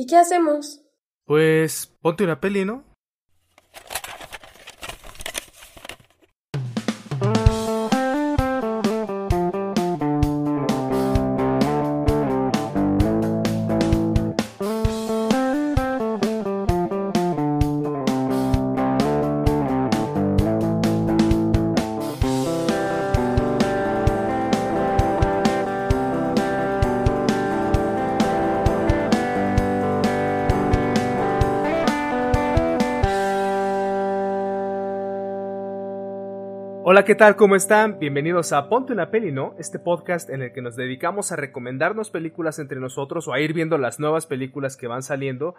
¿Y qué hacemos? Pues ponte una peli, ¿no? Hola, ¿qué tal? ¿Cómo están? Bienvenidos a Ponte una peli, ¿no? Este podcast en el que nos dedicamos a recomendarnos películas entre nosotros o a ir viendo las nuevas películas que van saliendo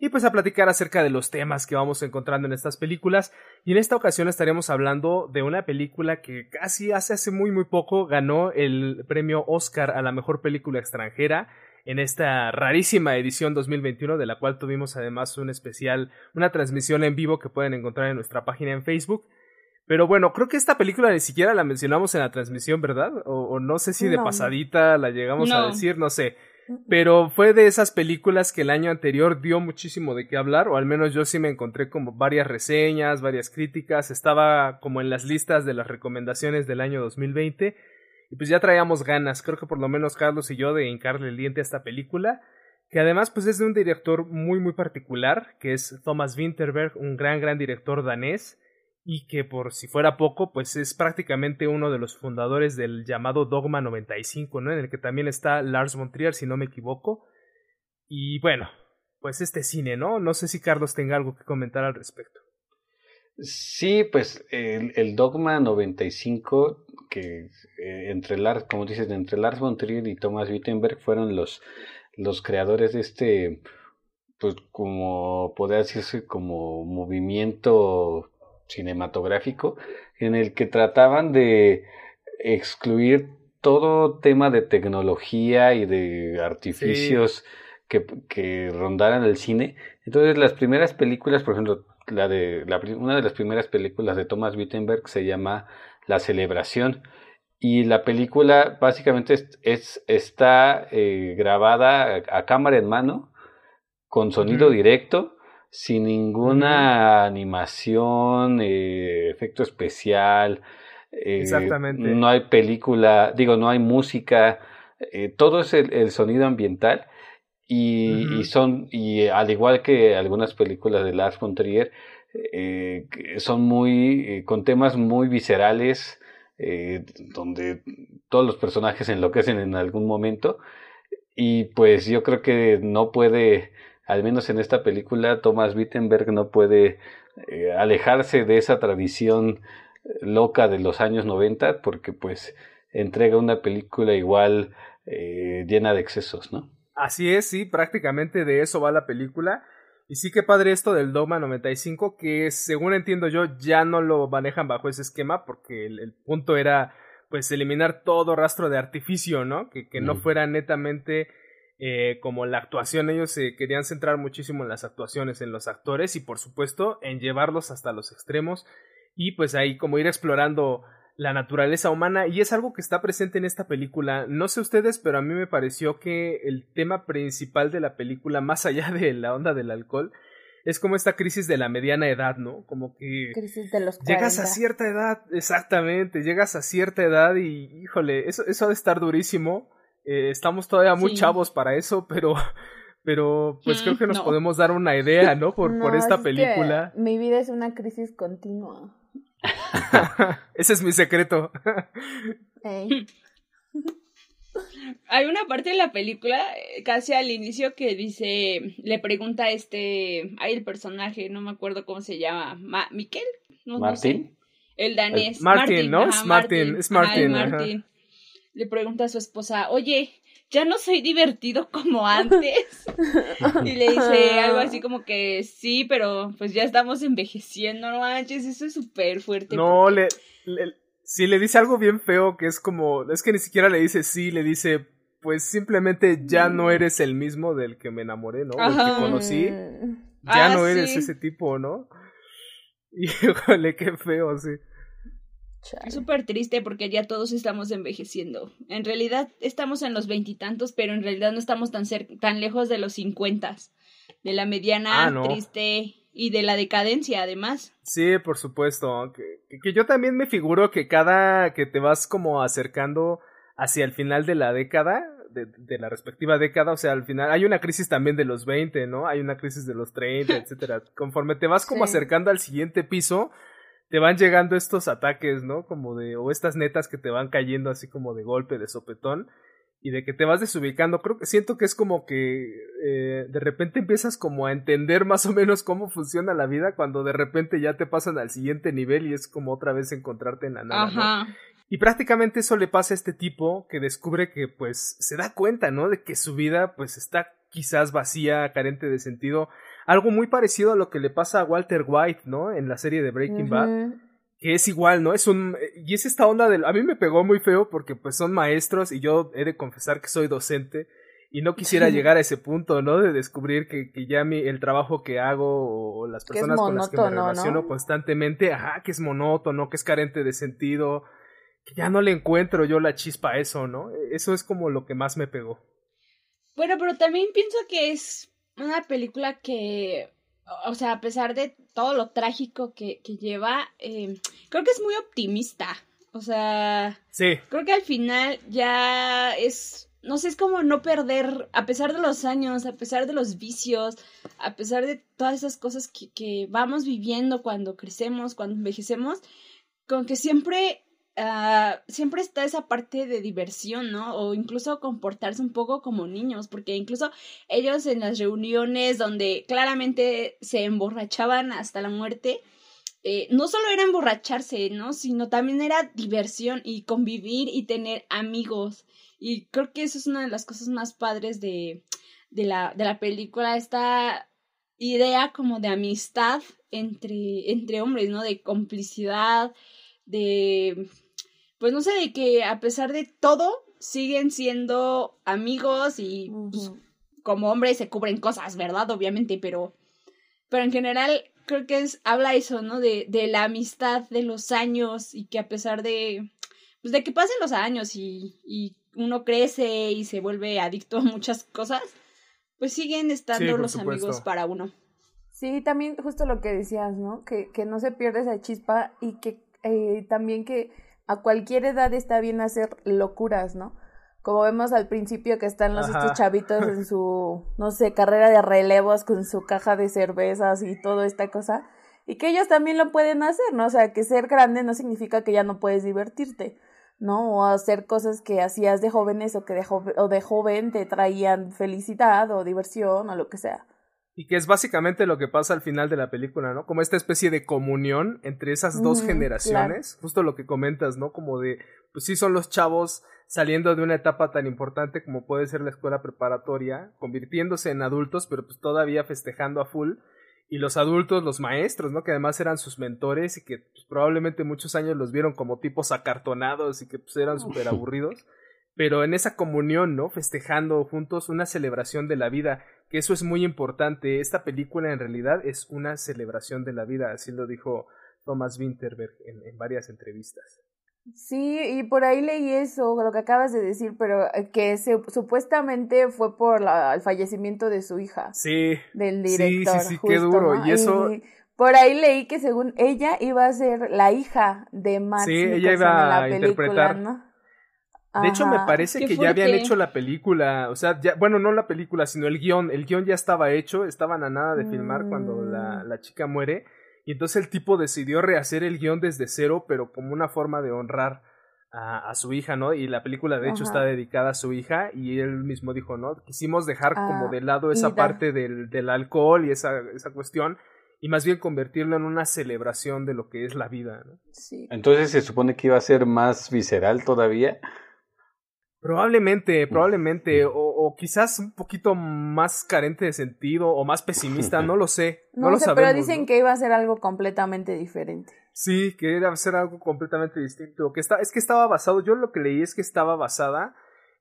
y pues a platicar acerca de los temas que vamos encontrando en estas películas. Y en esta ocasión estaremos hablando de una película que casi hace hace muy muy poco ganó el premio Oscar a la mejor película extranjera en esta rarísima edición 2021 de la cual tuvimos además un especial, una transmisión en vivo que pueden encontrar en nuestra página en Facebook. Pero bueno, creo que esta película ni siquiera la mencionamos en la transmisión, ¿verdad? O, no sé si de pasadita la llegamos a decir, no sé. Pero fue de esas películas que el año anterior dio muchísimo de qué hablar, o al menos yo sí me encontré como varias reseñas, varias críticas, estaba como en las listas de las recomendaciones del año 2020, y pues ya traíamos ganas, creo que por lo menos Carlos y yo, de hincarle el diente a esta película, que además pues es de un director muy muy particular, que es Thomas Winterberg, un gran gran director danés, y que por si fuera poco, pues es prácticamente uno de los fundadores del llamado Dogma 95, ¿no? En el que también está Lars von Trier, si no me equivoco. Y bueno, pues este cine, ¿no? No sé si Carlos tenga algo que comentar al respecto. Sí, pues el, Dogma 95, que eh, entre Lars, como dices, entre Lars von Trier y Thomas Wittenberg fueron los, los creadores de este, pues como podría decirse, como movimiento cinematográfico en el que trataban de excluir todo tema de tecnología y de artificios que, que, rondaran el cine. Entonces las primeras películas, por ejemplo, la de la, una de las primeras películas de Thomas Wittenberg se llama La celebración. Y la película básicamente es, está eh, grabada a, cámara en mano con sonido directo sin ninguna animación, eh, efecto especial. Eh, Exactamente. No hay película, digo, no hay música, eh, todo es el, sonido ambiental. Y, y, son, y al igual que algunas películas de Lars von Trier, son muy, con temas muy viscerales, donde todos los personajes enloquecen en algún momento. Y pues yo creo que no puede al menos en esta película, Thomas Wittenberg no puede eh, alejarse de esa tradición loca de los años 90 porque pues entrega una película igual eh, llena de excesos, ¿no? Así es, sí, prácticamente de eso va la película. Y sí que padre esto del Dogma 95, que según entiendo yo ya no lo manejan bajo ese esquema porque el, punto era pues eliminar todo rastro de artificio, ¿no? Que, que no fuera netamente eh, como la actuación, ellos se querían centrar muchísimo en las actuaciones, en los actores y por supuesto en llevarlos hasta los extremos y pues ahí como ir explorando la naturaleza humana y es algo que está presente en esta película. No sé ustedes, pero a mí me pareció que el tema principal de la película, más allá de la onda del alcohol, es como esta crisis de la mediana edad, ¿no? Como que crisis de los llegas a cierta edad, exactamente, llegas a cierta edad y híjole, eso eso ha de estar durísimo eh, estamos todavía muy chavos para eso, pero, pero pues creo que nos podemos dar una idea, ¿no? Por, por esta película. mi vida es una crisis continua. Ese es mi secreto. Hay una parte de la película, eh, casi al inicio, que dice, le pregunta a este, hay el personaje, no me acuerdo cómo se llama, Ma ¿Miquel? No, ¿Martín? el danés. Martín, ¿no? es Martín, es Martín le pregunta a su esposa, oye, ya no soy divertido como antes. y le dice algo así como que sí, pero pues ya estamos envejeciendo, no manches, eso es súper fuerte. No, le, le, sí le dice algo bien feo que es como, es que ni siquiera le dice sí, le dice, pues simplemente ya no mm. eres el mismo del que me enamoré, ¿no? Del que conocí. Ya ah, no eres ese tipo, ¿no? Híjole, qué feo, sí. Es súper triste porque ya todos estamos envejeciendo. En realidad estamos en los veintitantos, pero en realidad no estamos tan, tan lejos de los cincuentas. de la mediana Ah, no. triste y de la decadencia, además. Sí, por supuesto. Que, que- que yo también me figuro que cada que te vas como acercando hacia el final de la década, de, de la respectiva década, o sea, al final hay una crisis también de los 20, ¿no? Hay una crisis de los 30, etcétera. Conforme te vas como Sí. acercando al siguiente piso, te van llegando estos ataques, ¿no? Como de, o estas netas que te van cayendo así como de golpe, de sopetón, y de que te vas desubicando. Creo que siento que es como que eh, de repente empiezas como a entender más o menos cómo funciona la vida cuando de repente ya te pasan al siguiente nivel y es como otra vez encontrarte en la nada, ¿no? Y prácticamente eso le pasa a este tipo que descubre que pues se da cuenta, ¿no? De que su vida pues está quizás vacía, carente de sentido. Algo muy parecido a lo que le pasa a Walter White, ¿no? En la serie de Breaking Bad que es igual, ¿no? Es un y es esta onda del a mí me pegó muy feo porque pues son maestros y yo he de confesar que soy docente y no quisiera llegar a ese punto, ¿no? De descubrir que, que ya mi, el trabajo que hago o, o las personas con las que me relaciono ¿no? constantemente, ajá, que es monótono, que es carente de sentido, que ya no le encuentro yo la chispa a eso, ¿no? Eso es como lo que más me pegó. Bueno, pero también pienso que es una película que, o sea, a pesar de todo lo trágico que, que lleva, eh, creo que es muy optimista. O sea, Sí, creo que al final ya es, no sé, es como no perder, a pesar de los años, a pesar de los vicios, a pesar de todas esas cosas que, que vamos viviendo cuando crecemos, cuando envejecemos, con que siempre, ah, siempre está esa parte de diversión, ¿no? O incluso comportarse un poco como niños, porque incluso ellos en las reuniones donde claramente se emborrachaban hasta la muerte, eh, no solo era emborracharse, ¿no? Sino también era diversión y convivir y tener amigos. Y creo que eso es una de las cosas más padres de, de, la, de la película, esta idea como de amistad entre, entre hombres, ¿no? De complicidad, de, pues no sé, de que a pesar de todo, siguen siendo amigos y pues, como hombres se cubren cosas, ¿verdad? Obviamente, pero, pero en general creo que es, habla eso, ¿no? De, de la amistad de los años y que a pesar de, pues de que pasen los años y, y uno crece y se vuelve adicto a muchas cosas, pues siguen estando Sí, los supuesto. amigos para uno. Sí, también justo lo que decías, ¿no? Que, que no se pierde esa chispa y que eh, también que a cualquier edad está bien hacer locuras, ¿no? Como vemos al principio que están los Ajá. estos chavitos en su, no sé, carrera de relevos con su caja de cervezas y toda esta cosa. Y que ellos también lo pueden hacer, ¿no? O sea, que ser grande no significa que ya no puedes divertirte, ¿no? O hacer cosas que hacías de jóvenes o que de, jove- o de joven te traían felicidad o diversión o lo que sea. Y que es básicamente lo que pasa al final de la película, ¿no? Como esta especie de comunión entre esas dos generaciones. Justo lo que comentas, ¿no? Como de, pues sí son los chavos saliendo de una etapa tan importante como puede ser la escuela preparatoria, convirtiéndose en adultos, pero pues todavía festejando a full. Y los adultos, los maestros, ¿no? Que además eran sus mentores y que pues, probablemente muchos años los vieron como tipos acartonados y que pues eran súper aburridos. Pero en esa comunión, ¿no? Festejando juntos una celebración de la vida que eso es muy importante. Esta película en realidad es una celebración de la vida, así lo dijo Thomas Winterberg en, en varias entrevistas. Sí, y por ahí leí eso, lo que acabas de decir, pero eh, que se, supuestamente fue por la- el fallecimiento de su hija, Sí, del Sí, sí, director. sí, qué duro, ¿no? y eso- por ahí leí que según ella iba a ser la hija de Matt Sí, ella iba en la a interpretar. ¿no? De hecho me parece Qué que ya habían hecho la película, o sea, ya, bueno, no la película, sino el guion, el guion ya estaba hecho, estaban a nada de filmar cuando la, Mm. la chica muere, y entonces el tipo decidió rehacer el guion desde cero, pero como una forma de honrar a, a su hija, ¿no? Y la película de hecho Ajá. está dedicada a su hija, y él mismo dijo, ¿no? Quisimos dejar como Ah, de lado esa Ida. parte del, del alcohol y esa, esa cuestión, y más bien convertirlo en una celebración de lo que es la vida, ¿no? Sí. Entonces se supone que iba a ser más visceral todavía. Probablemente, probablemente, o, o quizás un poquito más carente de sentido o más pesimista, no lo sé, no, No, lo sé, sabemos. pero dicen ¿no? que iba a ser algo completamente diferente. Sí, que era hacer algo completamente distinto. Que está, es que estaba basado, yo lo que leí es que estaba basada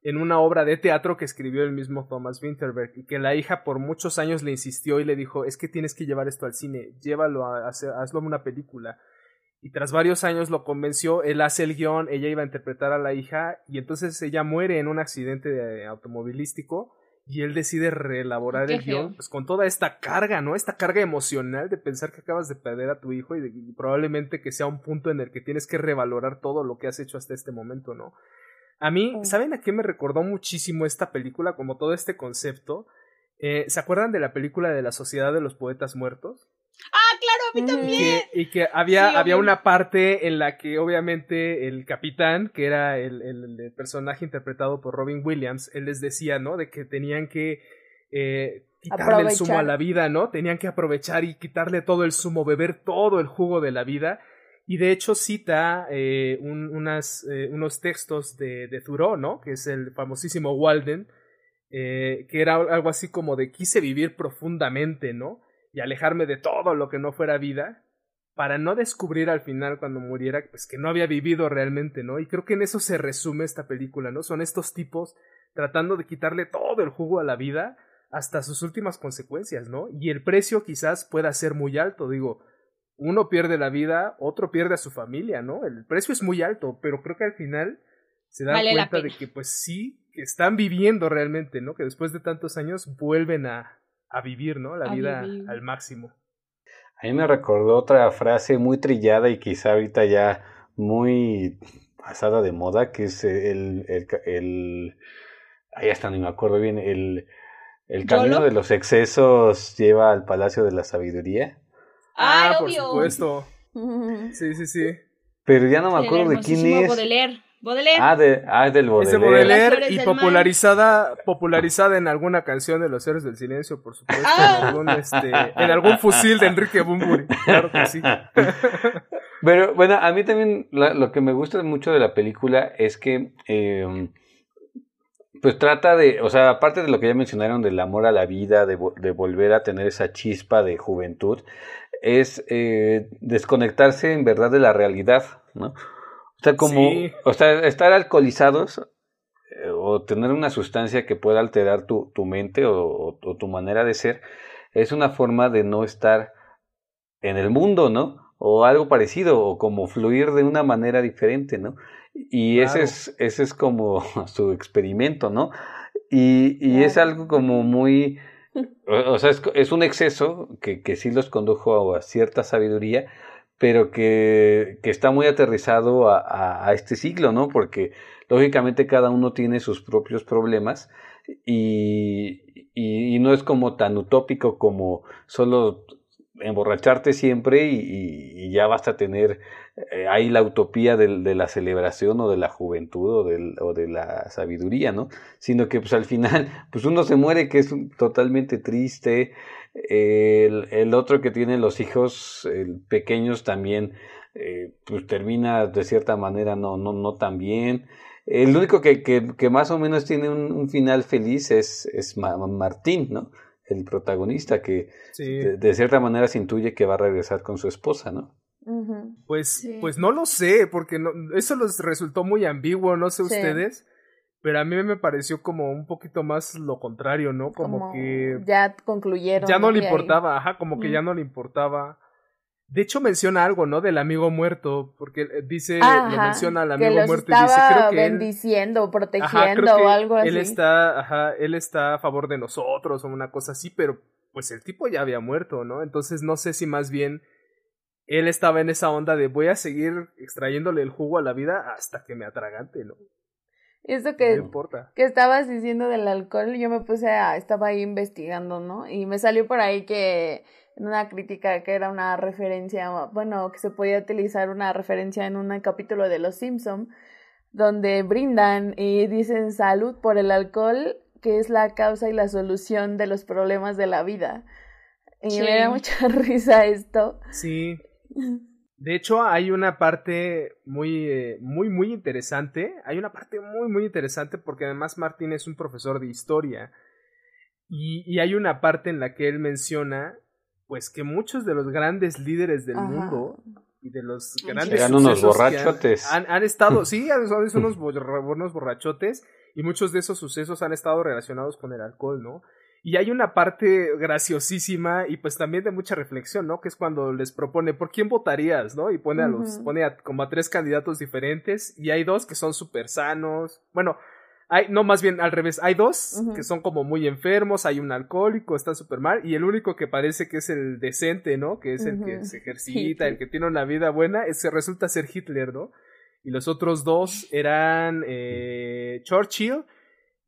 en una obra de teatro que escribió el mismo Thomas Winterberg y que la hija por muchos años le insistió y le dijo, es que tienes que llevar esto al cine, llévalo a hacer, hazlo una película. Y tras varios años lo convenció, él hace el guion, ella iba a interpretar a la hija y entonces ella muere en un accidente de- automovilístico y él decide reelaborar el guion pues, con toda esta carga, ¿no? Esta carga emocional de pensar que acabas de perder a tu hijo y, probablemente que sea un punto en el que tienes que revalorar todo lo que has hecho hasta este momento, ¿no? A mí, ¿saben a qué me recordó muchísimo esta película? Como todo este concepto. Eh, ¿Se acuerdan de la película de la Sociedad de los Poetas Muertos? Ah, claro, a mí también. y que había, había una parte en la que obviamente el capitán, que era el, el, personaje interpretado por Robin Williams, él les decía, ¿no? De que tenían que eh, quitarle el zumo a la vida, ¿no? Tenían que aprovechar y quitarle todo el zumo, beber todo el jugo de la vida. Y de hecho cita eh, unas, eh, unos textos de, de Thoreau, ¿no? Que es el famosísimo Walden, eh, que era algo así como de quise vivir profundamente, ¿no? Y alejarme de todo lo que no fuera vida, para no descubrir al final cuando muriera, pues que no había vivido realmente, ¿no? Y creo que en eso se resume esta película, ¿no? Son estos tipos tratando de quitarle todo el jugo a la vida hasta sus últimas consecuencias, ¿no? Y el precio quizás pueda ser muy alto, digo, uno pierde la vida, otro pierde a su familia, ¿no? El precio es muy alto, pero creo que al final se dan cuenta de que pues sí, que están viviendo realmente, ¿no? Que después de tantos años vuelven a, a vivir, ¿no? La vida al máximo. A mí me recordó otra frase muy trillada y quizá ahorita ya muy pasada de moda, que es el, el, el ahí hasta ni me acuerdo bien, el, el camino de los excesos lleva al Palacio de la Sabiduría. Ah, por supuesto. Sí, sí, sí. Pero ya no me acuerdo de quién es. Baudelaire. Ah, de, ah, del Baudelaire. Ese Baudelaire y popularizada, popularizada en alguna canción de Los Héroes del Silencio, por supuesto, en, ah. algún, este, en algún fusil de Enrique Bumburi. Claro que sí. Pero bueno, a mí también lo que me gusta mucho de la película es que eh, pues trata de, o sea, aparte de lo que ya mencionaron del amor a la vida, de, de volver a tener esa chispa de juventud, es eh, desconectarse en verdad de la realidad, ¿no? O sea, como, o sea, estar alcoholizados eh, o tener una sustancia que pueda alterar tu, tu mente o, tu manera de ser es una forma de no estar en el mundo, ¿no? O algo parecido, o como fluir de una manera diferente, ¿no? Y ese, es, ese es como su experimento, ¿no? Y, y es algo como muy, o, sea, es, es, un exceso que, que sí los condujo a cierta sabiduría, pero que, que está muy aterrizado a, a, este siglo, ¿no? Porque lógicamente cada uno tiene sus propios problemas y, y, no es como tan utópico como solo emborracharte siempre y, y ya basta tener eh, ahí la utopía de, de, la celebración o de la juventud o, del, o de la sabiduría, ¿no? Sino que pues al final pues uno se muere que es totalmente triste, el, el, otro que tiene los hijos pequeños también, eh, pues termina de cierta manera no, no, no tan bien. El único que, que, que más o menos tiene un, final feliz es, es Martín, ¿no? El protagonista que de, cierta manera se intuye que va a regresar con su esposa, ¿no? Pues, pues no lo sé, porque no, eso les resultó muy ambiguo, no sé ustedes. Pero a mí me pareció como un poquito más lo contrario, ¿no? Como, que... Ya concluyeron. Ya no le importaba, ajá, como que ya no le importaba. De hecho menciona algo, ¿no? Del amigo muerto, porque eh, dice, le menciona al amigo muerto y dice, creo que bendiciendo, protegiendo o algo así. Él está, ajá, él está a favor de nosotros o una cosa así, pero pues el tipo ya había muerto, ¿no? Entonces no sé si más bien él estaba en esa onda de voy a seguir extrayéndole el jugo a la vida hasta que me atragante, ¿no? Eso que, que estabas diciendo del alcohol, yo me puse a, estaba ahí investigando, ¿no? Y me salió por ahí que en una crítica que era una referencia, bueno, que se podía utilizar una referencia en un capítulo de Los Simpson, donde brindan y dicen salud por el alcohol, que es la causa y la solución de los problemas de la vida. Y me da mucha risa esto. Sí. De hecho, hay una parte muy, eh, muy, muy interesante. Hay una parte muy, muy interesante porque además Martín es un profesor de historia. Y, y hay una parte en la que él menciona, pues, que muchos de los grandes líderes del mundo y de los grandes Eran unos borrachotes. Han, han, estado, sí, son unos, unos borrachotes y muchos de esos sucesos han estado relacionados con el alcohol, ¿no? Y hay una parte graciosísima y pues también de mucha reflexión, ¿no? Que es cuando les propone, ¿por quién votarías? ¿No? Y pone a los, pone a, como a tres candidatos diferentes y hay dos que son súper sanos. Bueno, Hay, no, más bien al revés. Hay dos que son como muy enfermos, hay un alcohólico, está súper mal, y el único que parece que es el decente, ¿no? Que es el que se ejercita, el que tiene una vida buena, ese resulta ser Hitler, ¿no? Y los otros dos eran eh, Churchill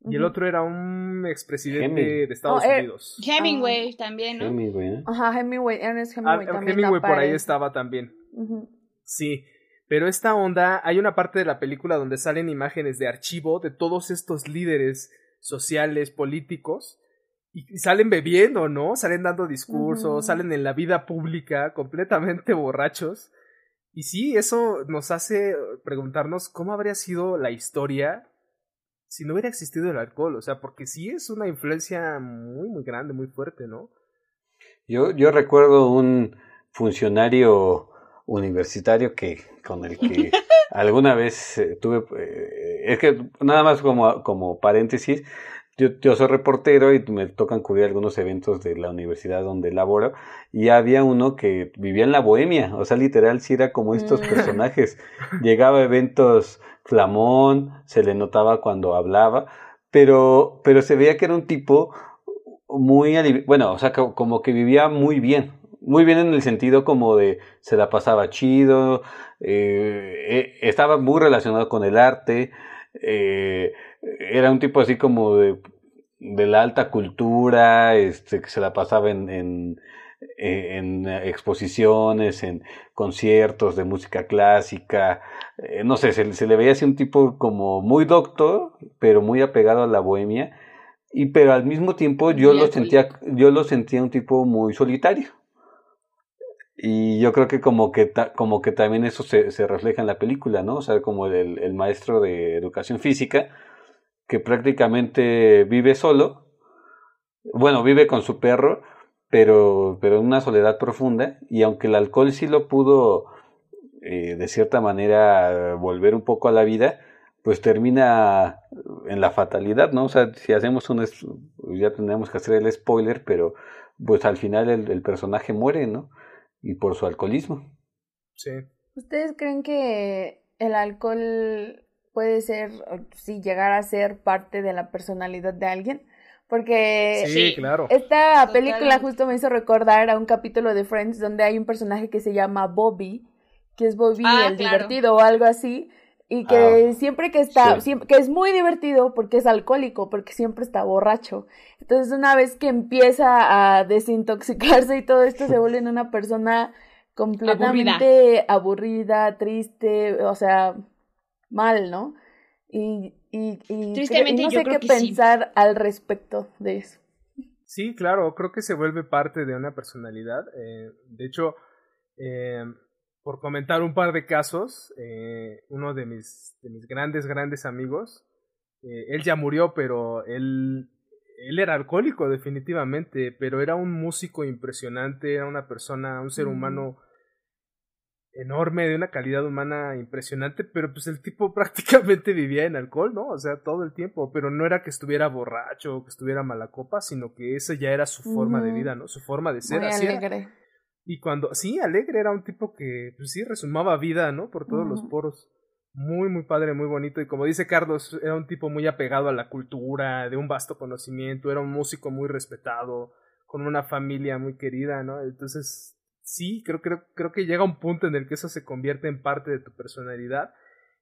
y el otro era un expresidente de Estados Oh, eh, Unidos. Hemingway también, ¿no? Hemingway, ¿no? Ajá, Hemingway, Ernest Ah, Hemingway también Hemingway por ahí estaba también. Sí, pero esta onda, hay una parte de la película donde salen imágenes de archivo de todos estos líderes sociales, políticos, y salen bebiendo, ¿no? Salen dando discursos, salen en la vida pública completamente borrachos. Y sí, eso nos hace preguntarnos cómo habría sido la historia si no hubiera existido el alcohol. O sea, porque sí es una influencia muy, muy grande, muy fuerte, ¿no? Yo, yo recuerdo un funcionario universitario que con el que alguna vez eh, tuve eh, es que nada más como, como paréntesis yo, yo soy reportero y me tocan cubrir algunos eventos de la universidad donde laboro y había uno que vivía en la bohemia, o sea, literal sí era como estos Mm. personajes. Llegaba a eventos flamón, se le notaba cuando hablaba, pero, pero se veía que era un tipo muy, bueno, o sea, co- como que vivía muy bien, muy bien en el sentido como de se la pasaba chido, eh, eh, estaba muy relacionado con el arte, eh, era un tipo así como de, de la alta cultura, este, que se la pasaba en, en exposiciones, en conciertos de música clásica, eh, no sé, se, se le veía así un tipo como muy doctor, pero muy apegado a la bohemia, y pero al mismo tiempo yo lo sentía, yo lo sentía un tipo muy solitario. Y yo creo que como que, ta- como que también eso se, se refleja en la película, ¿no? O sea, como el, el maestro de educación física, que prácticamente vive solo, bueno, vive con su perro, pero, pero en una soledad profunda, y aunque el alcohol sí lo pudo, eh, de cierta manera, volver un poco a la vida, pues termina en la fatalidad, ¿no? O sea, si hacemos un, ya tendríamos que hacer el spoiler, pero pues al final el, el personaje muere, ¿no? Y por su alcoholismo. Sí. ¿Ustedes creen que el alcohol puede ser, o sí, llegar a ser parte de la personalidad de alguien? Porque Sí, Sí. claro. esta Totalmente. película justo me hizo recordar a un capítulo de Friends donde hay un personaje que se llama Bobby, que es Bobby Ah, el claro. divertido o algo así, y que Ah, siempre que está, sí. siempre, que es muy divertido porque es alcohólico, porque siempre está borracho. Entonces una vez que empieza a desintoxicarse y todo esto se vuelve en una persona completamente aburrida, triste, o sea, mal, ¿no? Y, y, y, Tristemente, y no yo sé creo qué que sí. pensar al respecto de eso. Sí, claro, creo que se vuelve parte de una personalidad. eh, de hecho, eh, por comentar un par de casos, eh, uno de mis, de mis grandes, grandes amigos, eh, él ya murió, pero él, él era alcohólico definitivamente, pero era un músico impresionante, era una persona, un ser Mm. humano enorme, de una calidad humana impresionante, pero pues el tipo prácticamente vivía en alcohol, ¿no? O sea, todo el tiempo, pero no era que estuviera borracho o que estuviera mala copa, sino que esa ya era su forma de vida, ¿no? Su forma de ser. Muy así era. alegre. Y cuando, sí, alegre era un tipo que, pues sí, resumaba vida, ¿no? Por todos los poros. Muy, muy padre, muy bonito. Y como dice Carlos, era un tipo muy apegado a la cultura, de un vasto conocimiento, era un músico muy respetado, con una familia muy querida, ¿no? Entonces, sí, creo, creo, creo que llega un punto en el que eso se convierte en parte de tu personalidad.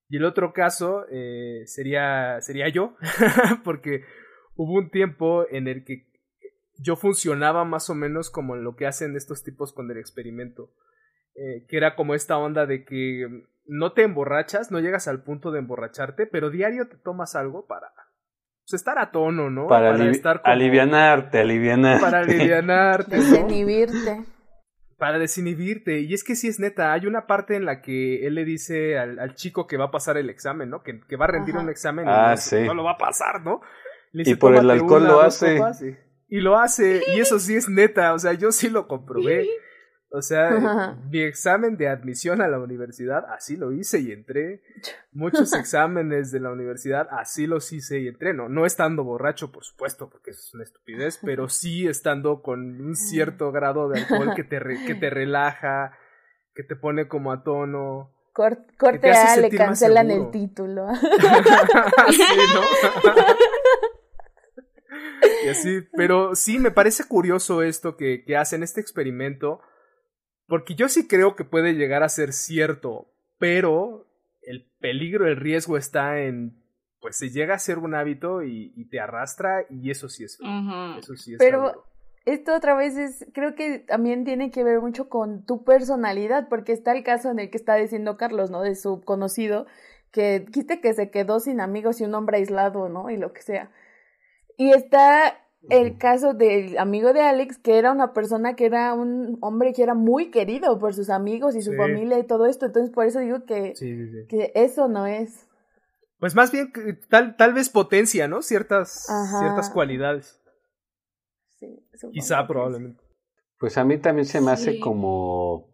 Y el otro caso eh, sería, sería yo, porque hubo un tiempo en el que yo funcionaba más o menos como en lo que hacen estos tipos con el experimento. Eh, que era como esta onda de que no te emborrachas, no llegas al punto de emborracharte, pero diario te tomas algo para pues, estar a tono, ¿no? Para, alivi- estar como- alivianarte, alivianarte. Para alivianarte, ¿no? Desinhibirte. Para desinhibirte. Y es que sí es neta, hay una parte en la que él le dice al, al chico que va a pasar el examen, ¿no? Que, que va a rendir Ajá. un examen y Ah, no, sí. no lo va a pasar, ¿no? Le Y por el "Tómate alcohol lo hace". copas", y- Y lo hace, y eso sí es neta, o sea, yo sí lo comprobé. O sea, mi examen de admisión a la universidad, así lo hice y entré. Muchos exámenes de la universidad, así los hice y entré. No, no estando borracho, por supuesto, porque eso es una estupidez, pero sí estando con un cierto grado de alcohol que te, re- que te relaja, que te pone como a tono. corte A, le cancelan el título. sí, ¿no? y así, pero sí, me parece curioso esto que, que hacen, este experimento, porque yo sí creo que puede llegar a ser cierto, pero el peligro, el riesgo está en pues se llega a ser un hábito y, te arrastra y eso sí es eso sí es pero esto otra vez es creo que también tiene que ver mucho con tu personalidad porque está el caso en el que está diciendo Carlos no de su conocido que quiste que se quedó sin amigos y un hombre aislado no y lo que sea. Y está el caso del amigo de Alex, que era una persona que era un hombre que era muy querido por sus amigos y su familia y todo esto. Entonces, por eso digo que, que eso no es. Pues más bien, tal, tal vez potencia, ¿no? Ciertas, ciertas cualidades. Sí, Quizá, probablemente. Pues a mí también se me hace como.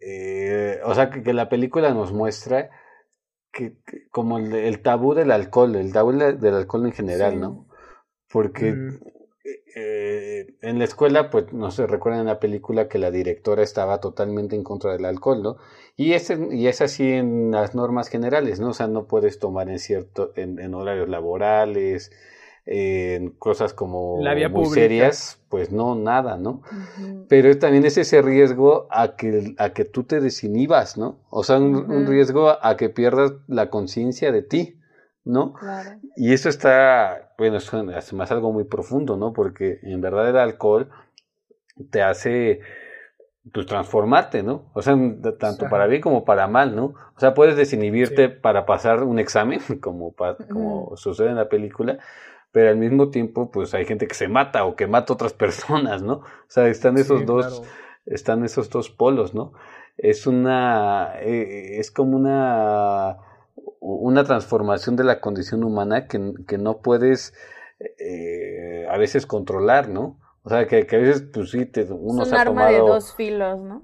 Eh, o sea, que, la película nos muestra que, como el, tabú del alcohol, el tabú del alcohol en general, ¿no? Porque eh, en la escuela, pues no se recuerda en la película que la directora estaba totalmente en contra del alcohol, ¿no? Y es, y es así en las normas generales, ¿no? O sea, no puedes tomar en cierto, en, horarios laborales, en cosas como muy serias, pues no, nada, ¿no? Pero también es ese riesgo a que, a que tú te desinhibas, ¿no? O sea, un riesgo a que pierdas la conciencia de ti. ¿no? Y eso está, bueno, es más algo muy profundo, ¿no? Porque en verdad el alcohol te hace, pues, transformarte, ¿no? O sea, tanto para bien como para mal, ¿no? O sea, puedes desinhibirte para pasar un examen, como, como sucede en la película, pero al mismo tiempo, pues, hay gente que se mata o que mata a otras personas, ¿no? O sea, están esos dos, están esos dos polos, ¿no? Es una, eh, es como una una transformación de la condición humana que, que no puedes eh, a veces controlar, ¿no? O sea, que, que a veces, pues sí, te, uno es un arma de dos filos, ¿no?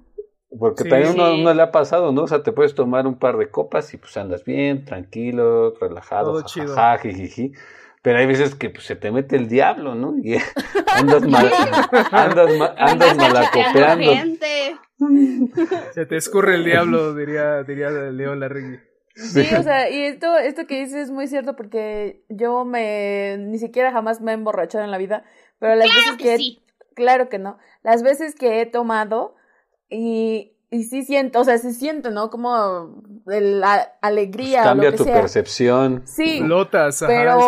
Porque también uno, uno, le ha pasado, ¿no? O sea, te puedes tomar un par de copas y pues andas bien, tranquilo, relajado, jajaja, jijiji. Pero hay veces que pues, se te mete el diablo, ¿no? Y andas mal, andas, andas malacopeando. Se te escurre el diablo, diría, diría León Larregui. Sí, o sea, y esto, esto que dices es muy cierto porque yo me, ni siquiera jamás me he emborrachado en la vida, pero las veces que, sí. claro que no, las veces que he tomado y, y sí siento, o sea, se siente, ¿no? Como la alegría. cambia tu percepción. Sí. Flotas, pero,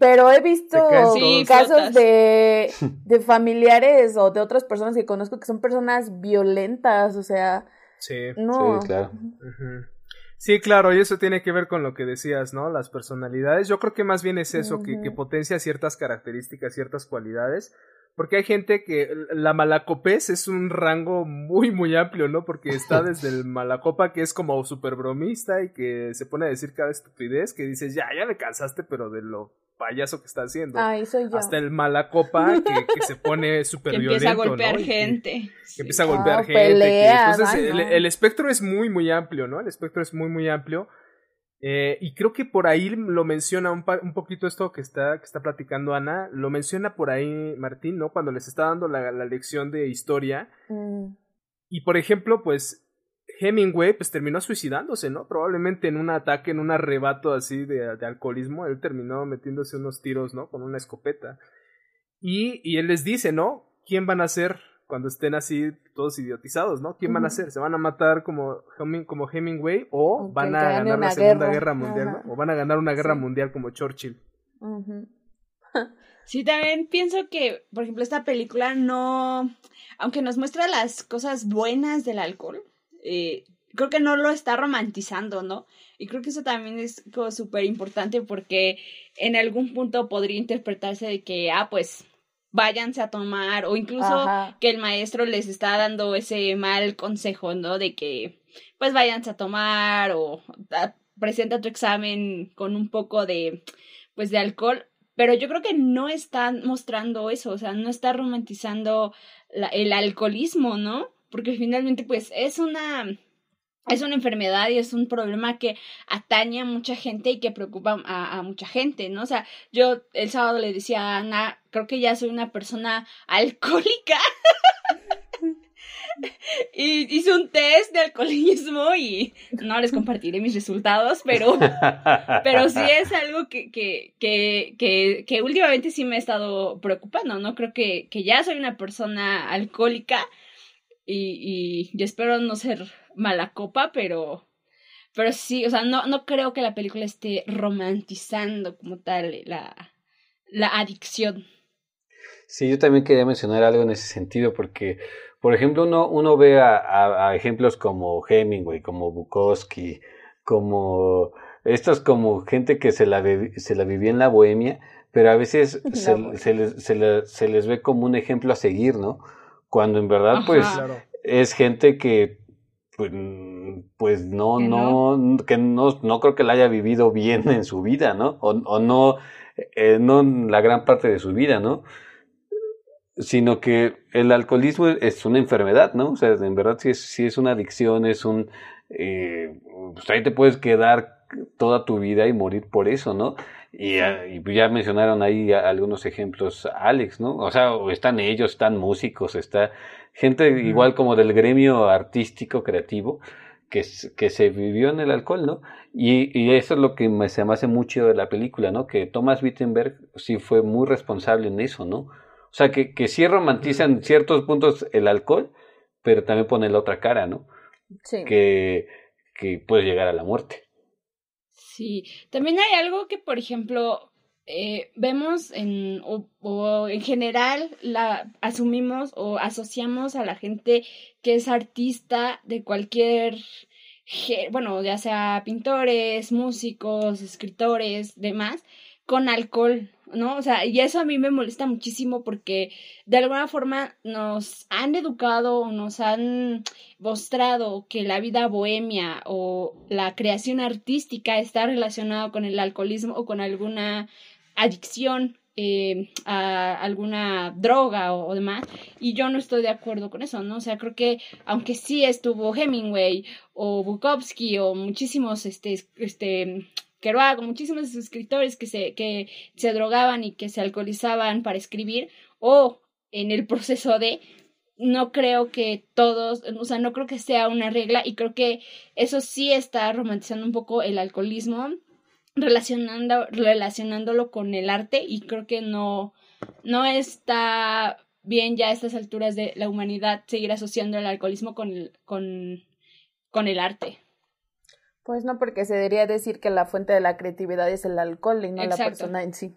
pero he visto casos de, de familiares o de otras personas que conozco que son personas violentas, o sea. Sí, no. sí claro. Sí, claro, y eso tiene que ver con lo que decías, ¿no? Las personalidades. Yo creo que más bien es eso, que, que, potencia ciertas características, ciertas cualidades. Porque hay gente que la malacopés es un rango muy, muy amplio, ¿no? Porque está desde el malacopa que es como súper bromista y que se pone a decir cada estupidez que dices, ya, ya me cansaste, pero de lo payaso que está haciendo. Ay, soy yo. Hasta el malacopa que, que se pone súper violento, empieza a golpear gente. Que, empieza a golpear ah, gente. entonces el, el espectro es muy, muy amplio, ¿no? El espectro es muy, muy amplio. Eh, y creo que por ahí lo menciona un, un, poquito esto que está, que está platicando Ana, lo menciona por ahí Martín, ¿no? Cuando les está dando la, la lección de historia. Mm. Y por ejemplo, pues Hemingway pues terminó suicidándose, ¿no? Probablemente en un ataque, en un arrebato así de, de alcoholismo, él terminó metiéndose unos tiros, ¿no? Con una escopeta. Y, y él les dice, ¿no? ¿Quién van a ser cuando estén así todos idiotizados, ¿no? ¿Quién van a ser? ¿Se van a matar como, como Hemingway o van a ganar la Segunda Guerra Mundial, ¿no? O van a ganar una guerra mundial como Churchill. sí, también pienso que, por ejemplo, esta película no, aunque nos muestra las cosas buenas del alcohol, eh, creo que no lo está romantizando, ¿no? Y creo que eso también es súper importante porque en algún punto podría interpretarse de que, ah, pues váyanse a tomar o incluso que el maestro les está dando ese mal consejo, ¿no? De que pues váyanse a tomar o presenta tu examen con un poco de pues de alcohol, pero yo creo que no están mostrando eso, o sea, no está romantizando el alcoholismo, ¿no? Porque finalmente pues es una es una enfermedad y es un problema que atañe a mucha gente y que preocupa a, mucha gente, ¿no? O sea, yo el sábado le decía a Ana, creo que ya soy una persona alcohólica. y hice un test de alcoholismo y no les compartiré mis resultados, pero, pero sí es algo que, que, que, que, últimamente sí me he estado preocupando, ¿no? Creo que, que ya soy una persona alcohólica y, y, espero no ser mala copa, pero, pero sí, o sea, no, no creo que la película esté romantizando como tal la, la adicción. Sí, yo también quería mencionar algo en ese sentido, porque, por ejemplo, uno, uno ve a, a, ejemplos como Hemingway, como Bukowski, como estos como gente que se la, se la vivía en la bohemia, pero a veces se, se, les, se, se, les ve como un ejemplo a seguir, ¿no? Cuando en verdad, pues, es gente que pues, pues no, no, que no, no creo que la haya vivido bien en su vida, ¿no? O, o no, eh, no la gran parte de su vida, ¿no? sino que el alcoholismo es una enfermedad, ¿no? O sea, en verdad sí es, es una adicción, es un... Eh, pues ahí te puedes quedar toda tu vida y morir por eso, ¿no? Y, y, ya mencionaron ahí algunos ejemplos, Alex, ¿no? O sea, están ellos, están músicos, está gente igual como del gremio artístico, creativo, que, que se vivió en el alcohol, ¿no? Y, y eso es lo que me, se me hace mucho de la película, ¿no? Que Thomas Wittenberg sí fue muy responsable en eso, ¿no? O sea, que, que sí romantizan ciertos puntos el alcohol, pero también pone la otra cara, ¿no? Sí. Que, que puede llegar a la muerte. Sí, también hay algo que, por ejemplo, eh, vemos en, o, o, en general la asumimos o asociamos a la gente que es artista de cualquier, bueno, ya sea pintores, músicos, escritores, demás, con alcohol, ¿no? O sea, y eso a mí me molesta muchísimo porque de alguna forma nos han educado o nos han mostrado que la vida bohemia o la creación artística está relacionada con el alcoholismo o con alguna adicción eh, a alguna droga o, demás, y yo no estoy de acuerdo con eso, ¿no? O sea, creo que aunque sí estuvo Hemingway o Bukowski o muchísimos, este, este, Kerouac, muchísimos escritores que se, que se drogaban y que se alcoholizaban para escribir, o en el proceso de, no creo que todos, o sea, no creo que sea una regla y creo que eso sí está romantizando un poco el alcoholismo, relacionando, relacionándolo con el arte y creo que no, no está bien ya a estas alturas de la humanidad seguir asociando el alcoholismo con con, con el arte. Pues no, porque se debería decir que la fuente de la creatividad es el alcohol y no la persona en sí.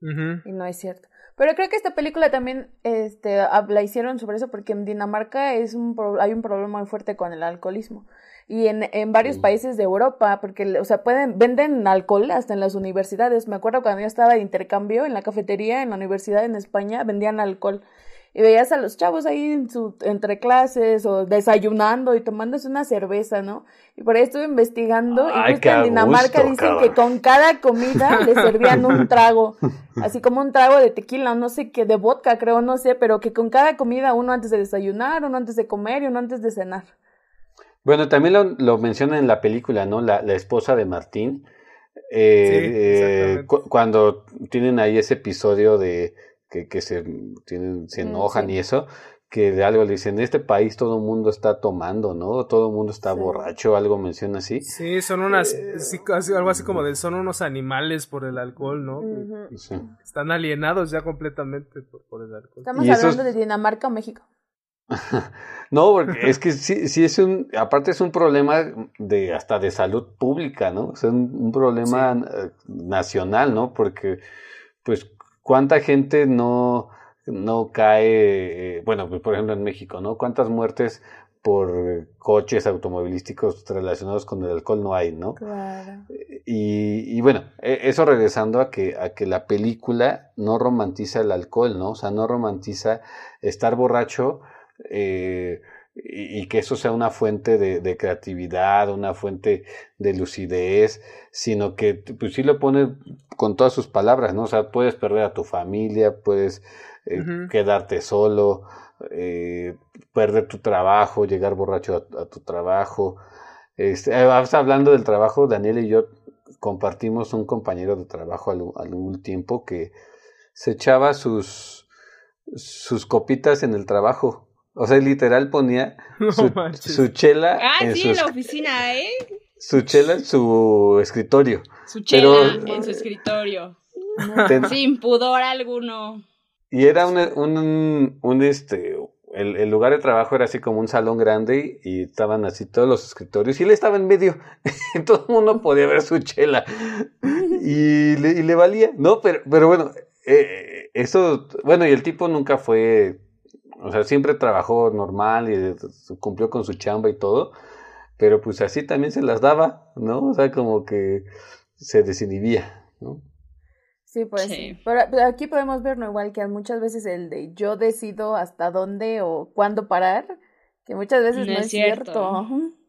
Y no es cierto. Pero creo que esta película también este, la hicieron sobre eso porque en Dinamarca es un hay un problema muy fuerte con el alcoholismo. Y en, en varios países de Europa, porque, o sea, pueden, venden alcohol hasta en las universidades. Me acuerdo cuando yo estaba de intercambio en la cafetería en la universidad en España, vendían alcohol y veías a los chavos ahí en su, entre clases o desayunando y tomándose una cerveza, ¿no? Y por ahí estuve investigando y justo en Dinamarca dicen que con cada comida le servían un trago, así como un trago de tequila, no sé qué, de vodka creo, no sé, pero que con cada comida uno antes de desayunar, uno antes de comer y uno antes de cenar. Bueno, también lo, lo menciona en la película, ¿no? La, la esposa de Martín. Eh, eh, cuando tienen ahí ese episodio de que, que se, tienen, se mm, enojan y eso, que de algo le dicen, en este país todo el mundo está tomando, ¿no? Todo el mundo está borracho, algo menciona así. Sí, son unas, eh, algo así como de, son unos animales por el alcohol, ¿no? Están alienados ya completamente por, el alcohol. Estamos hablando de Dinamarca o México. no, porque es que sí, sí es un, aparte es un problema de hasta de salud pública, ¿no? Es un, problema eh, nacional, ¿no? Porque, pues, ¿Cuánta gente no, no cae, eh, bueno, pues, por ejemplo en México, ¿no? ¿Cuántas muertes por coches automovilísticos relacionados con el alcohol no hay, ¿no? Claro. Y, y, bueno, e, eso regresando a que, a que la película no romantiza el alcohol, ¿no? O sea, no romantiza estar borracho eh, y, que eso sea una fuente de, creatividad, una fuente de lucidez, sino que pues sí lo pone con todas sus palabras, ¿no? O sea, puedes perder a tu familia, puedes eh, quedarte solo, eh, perder tu trabajo, llegar borracho a, tu trabajo. Este, eh, hablando del trabajo, Daniel y yo compartimos un compañero de trabajo algún tiempo que se echaba sus, sus copitas en el trabajo O sea, literal ponía No su, manches. su chela Ah, en sí, su, en la oficina, ¿eh? su chela en su escritorio. Su Pero- chela en su escritorio. Ten- Sin pudor alguno. Y era un, un, un, este, el, el lugar de trabajo era así como un salón grande y estaban así todos los escritorios y él estaba en medio. Todo el mundo podía ver su chela y le, y le valía, ¿no? Pero, pero bueno, eh, eso, bueno, y el tipo nunca fue, o sea, siempre trabajó normal y cumplió con su chamba y todo, pero pues así también se las daba, ¿no? O sea, como que se desinhibía, ¿no? Sí, pues Sí. Pero, pero aquí podemos ver, ¿no? Igual que muchas veces el de yo decido hasta dónde o cuándo parar, que muchas veces no, No es cierto. cierto.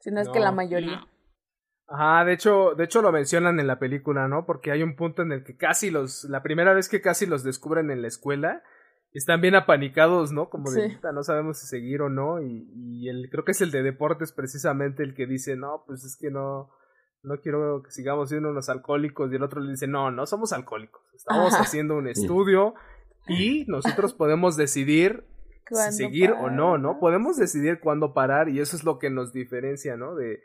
Si no es que la mayoría. No. Ajá, de hecho, de hecho lo mencionan en la película, ¿no? Porque hay un punto en el que casi los, la primera vez que casi los descubren en la escuela, están bien apanicados, ¿no? Como de, Sí. "Puta, no sabemos si seguir o no, y, y el, creo que es el de deportes precisamente el que dice, no, pues es que no, no quiero que sigamos siendo unos alcohólicos, y el otro le dice, no, no somos alcohólicos, estamos Ajá. haciendo un estudio, y nosotros podemos decidir si ¿Cuándo seguir o no? ¿no? Podemos decidir cuándo parar y eso es lo que nos diferencia, ¿no? De,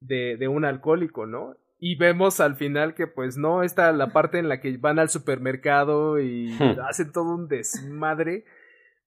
de, de un alcohólico, ¿no? Y vemos al final que pues no, está la parte en la que van al supermercado y Hmm. hacen todo un desmadre.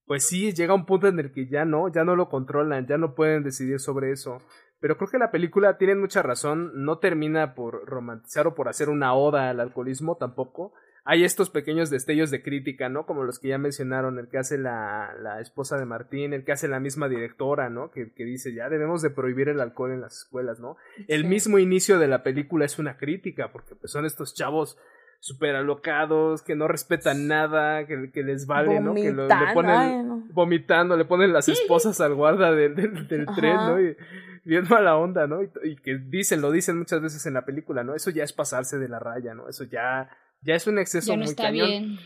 Pues sí, llega un punto en el que ya no, ya no lo controlan, ya no pueden decidir sobre eso. Pero creo que la película tiene mucha razón, no termina por romantizar o por hacer una oda al alcoholismo tampoco. Hay estos pequeños destellos de crítica, ¿no? Como los que ya mencionaron, el que hace la, la esposa de Martín, el que hace la misma directora, ¿no? Que, que dice, ya debemos de prohibir el alcohol en las escuelas, ¿no? El mismo inicio de la película es una crítica, porque pues son estos chavos súper alocados, que no respetan nada, que, que les vale, ¿no? Que lo- le ponen ay, no. vomitando, le ponen las esposas al guarda del, del, tren, ¿no? Y bien mala onda, ¿no? Y, y que dicen, lo dicen muchas veces en la película, ¿no? Eso ya es pasarse de la raya, ¿no? Eso ya, ya es un exceso Ya no muy está cañón. bien.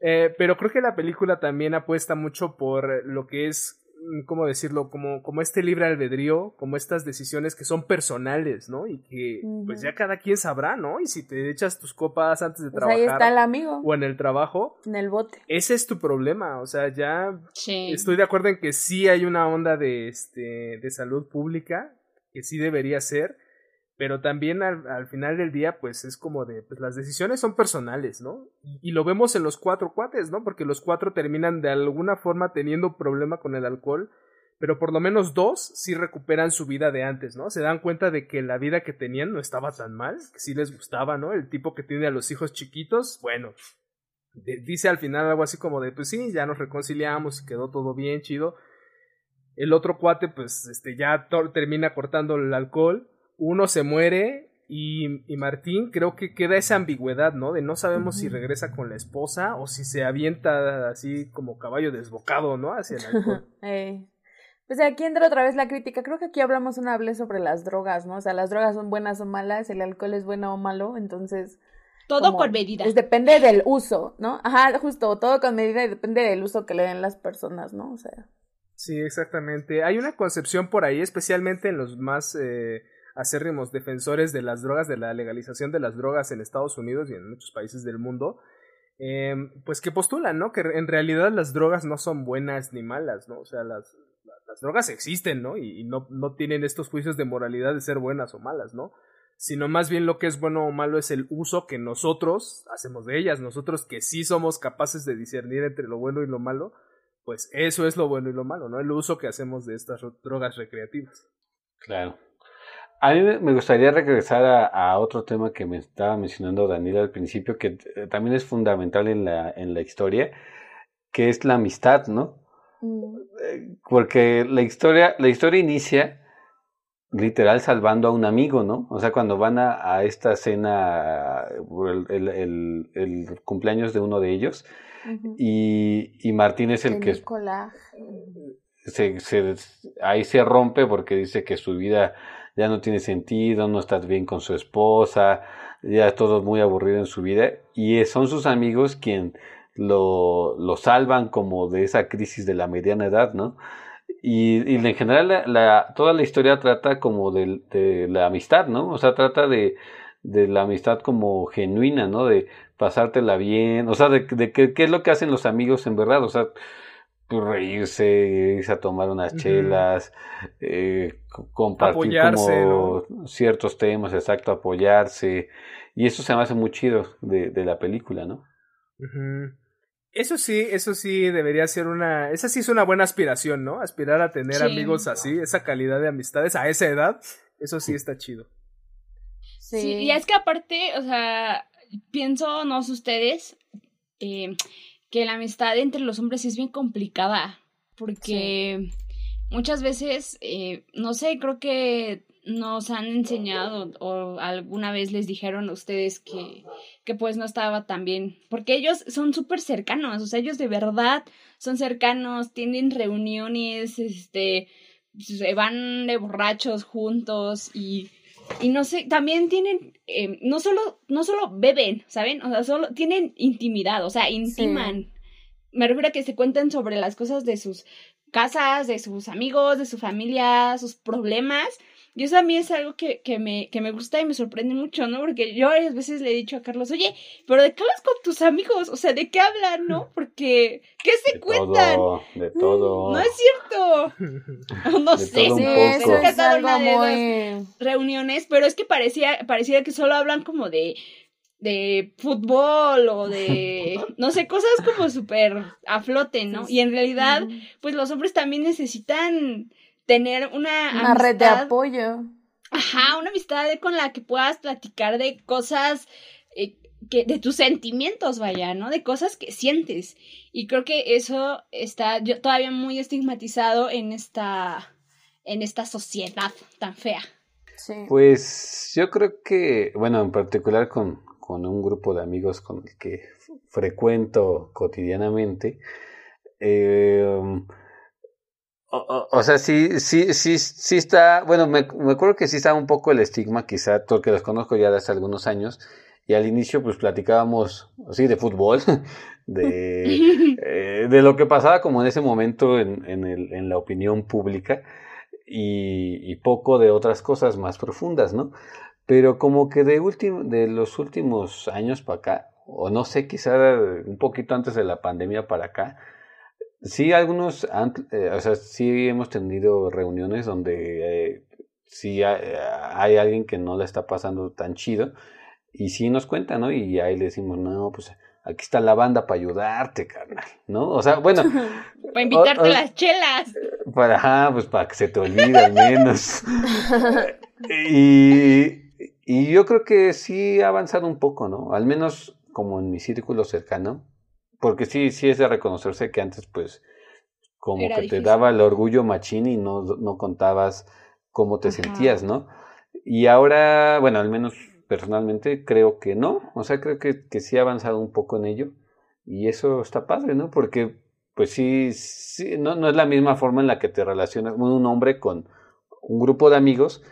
Eh, pero creo que la película también apuesta mucho por lo que es, mm, ¿cómo decirlo? Como, como este libre albedrío, como estas decisiones que son personales, ¿no? Y que pues ya cada quien sabrá, ¿no? Y si te echas tus copas antes de Pues ahí trabajar está el amigo, o en el trabajo, en el bote. ese es tu problema, o sea, ya Sí. estoy de acuerdo en que sí hay una onda de, este, de salud pública, que sí debería ser, pero también al, al final del día, pues es como de, pues las decisiones son personales, ¿no? Y, lo vemos en los cuatro cuates, ¿no? Porque los cuatro terminan de alguna forma teniendo problema con el alcohol, pero por lo menos dos sí recuperan su vida de antes, ¿no? Se dan cuenta de que la vida que tenían no estaba tan mal, que sí les gustaba, ¿no? El tipo que tiene a los hijos chiquitos, bueno, dice al final algo así como de, pues sí, ya nos reconciliamos quedó todo bien, chido. El otro cuate, pues, este, ya termina cortando el alcohol. Uno se muere y, y Martín creo que queda esa ambigüedad, ¿no? De no sabemos si regresa con la esposa o si se avienta así como caballo desbocado, ¿no? Hacia el alcohol. Eh, Pues aquí entra otra vez la crítica. Creo que aquí hablamos una vez sobre las drogas, ¿no? O sea, las drogas son buenas o malas, el alcohol es bueno o malo, entonces... Todo como- con medida. pues depende del uso, ¿no? Ajá, justo, todo con medida y depende del uso que le den las personas, ¿no? O sea... Sí, exactamente. Hay una concepción por ahí, especialmente en los más eh, acérrimos defensores de las drogas, de la legalización de las drogas en Estados Unidos y en muchos países del mundo, eh, pues que postulan, ¿no? Que en realidad las drogas no son buenas ni malas, ¿no? O sea, las, las drogas existen, ¿no? Y, y no, no tienen estos juicios de moralidad de ser buenas o malas, ¿no? Sino más bien lo que es bueno o malo es el uso que nosotros hacemos de ellas, nosotros que sí somos capaces de discernir entre lo bueno y lo malo, pues eso es lo bueno y lo malo, ¿no? El uso que hacemos de estas ro- drogas recreativas. Claro. A mí me- gustaría regresar a, a otro tema que me estaba mencionando Daniel al principio, que eh, también es fundamental en la, en la historia, que es la amistad, ¿no? mm, Eh, Porque la historia, la historia inicia literal salvando a un amigo, ¿no? O sea, cuando van a, a esta cena, el, el- el- el cumpleaños de uno de ellos, y, y Martín es el que Nicolás. se, se, ahí se rompe porque dice que su vida ya no tiene sentido, no está bien con su esposa, ya todo muy aburrido en su vida, y es- son sus amigos quien lo, lo salvan como de esa crisis de la mediana edad, ¿no? Y, en general la, la- toda la historia trata como de, la amistad, ¿no? O sea, trata de, de la amistad como genuina, ¿no? De pasártela bien, o sea, de, de qué es lo que hacen los amigos en verdad, o sea, pues, reírse, irse a tomar unas chelas, eh, compartir como ciertos temas, exacto, apoyarse. Y eso se me hace muy chido de, de la película, ¿no? Eso sí, eso sí debería ser una, esa sí es una buena aspiración, ¿no? Aspirar a tener amigos así, esa calidad de amistades a esa edad, eso sí está chido. Sí, y es que aparte, o sea, pienso, no sé ustedes, eh, que la amistad entre los hombres es bien complicada, porque muchas veces, eh, no sé, creo que nos han enseñado o alguna vez les dijeron a ustedes que, que pues no estaba tan bien, porque ellos son súper cercanos, o sea, ellos de verdad son cercanos, tienen reuniones, este, se van de borrachos juntos y y no sé, también tienen, eh, no solo, no solo beben, ¿saben? O sea, solo tienen intimidad, o sea, intiman. Me refiero a que se cuentan sobre las cosas de sus casas, de sus amigos, de su familia, sus problemas, y eso a mí es algo que, que, me, que me gusta y me sorprende mucho, ¿no? Porque yo varias veces le he dicho a Carlos, oye, pero ¿de qué hablas con tus amigos? O sea, ¿de qué hablan, no? Porque, ¿qué se cuentan? de todo. No es cierto. no sé, sí, eso es algo muy... reuniones, pero es que parecía, parecía que solo hablan como de de fútbol o de, no sé, cosas como súper a flote, ¿no? Y en realidad, pues los hombres también necesitan tener una, una red de apoyo. Ajá, una amistad con la que puedas platicar de cosas eh, que de tus sentimientos, vaya, ¿no? De cosas que sientes. Y creo que eso está yo, todavía muy estigmatizado en esta en esta sociedad tan fea. Sí. Pues yo creo que, bueno, en particular con, con un grupo de amigos con el que frecuento cotidianamente, eh, o, sea, sí, sí, sí, sí está, bueno, me, me, acuerdo que sí está un poco el estigma, quizá, porque los conozco ya de hace algunos años, y al inicio pues platicábamos, así, de fútbol, de, eh, de lo que pasaba como en ese momento en, en, el, en la opinión pública, y, y, poco de otras cosas más profundas, ¿no? Pero como que de, último, de los últimos años para acá, o no sé, quizá un poquito antes de la pandemia para acá, Sí, algunos, eh, o sea, sí hemos tenido reuniones donde eh, sí hay, alguien que no la está pasando tan chido y sí nos cuenta, ¿no? Y ahí le decimos, no, pues aquí está la banda para ayudarte, carnal, ¿no? O sea, bueno. para invitarte las chelas. Para, pues para que se te olvide al menos. y, y yo creo que sí ha avanzado un poco, ¿no? Al menos como en mi círculo cercano porque sí, sí es de reconocerse que antes, pues, como que te daba el orgullo machín y no, no contabas cómo te sentías, ¿no? Y ahora, bueno, al menos personalmente creo que no, o sea, creo que, que sí ha avanzado un poco en ello y eso está padre, ¿no? Porque, pues sí, sí no, no es la misma forma en la que te relacionas un hombre con un grupo de amigos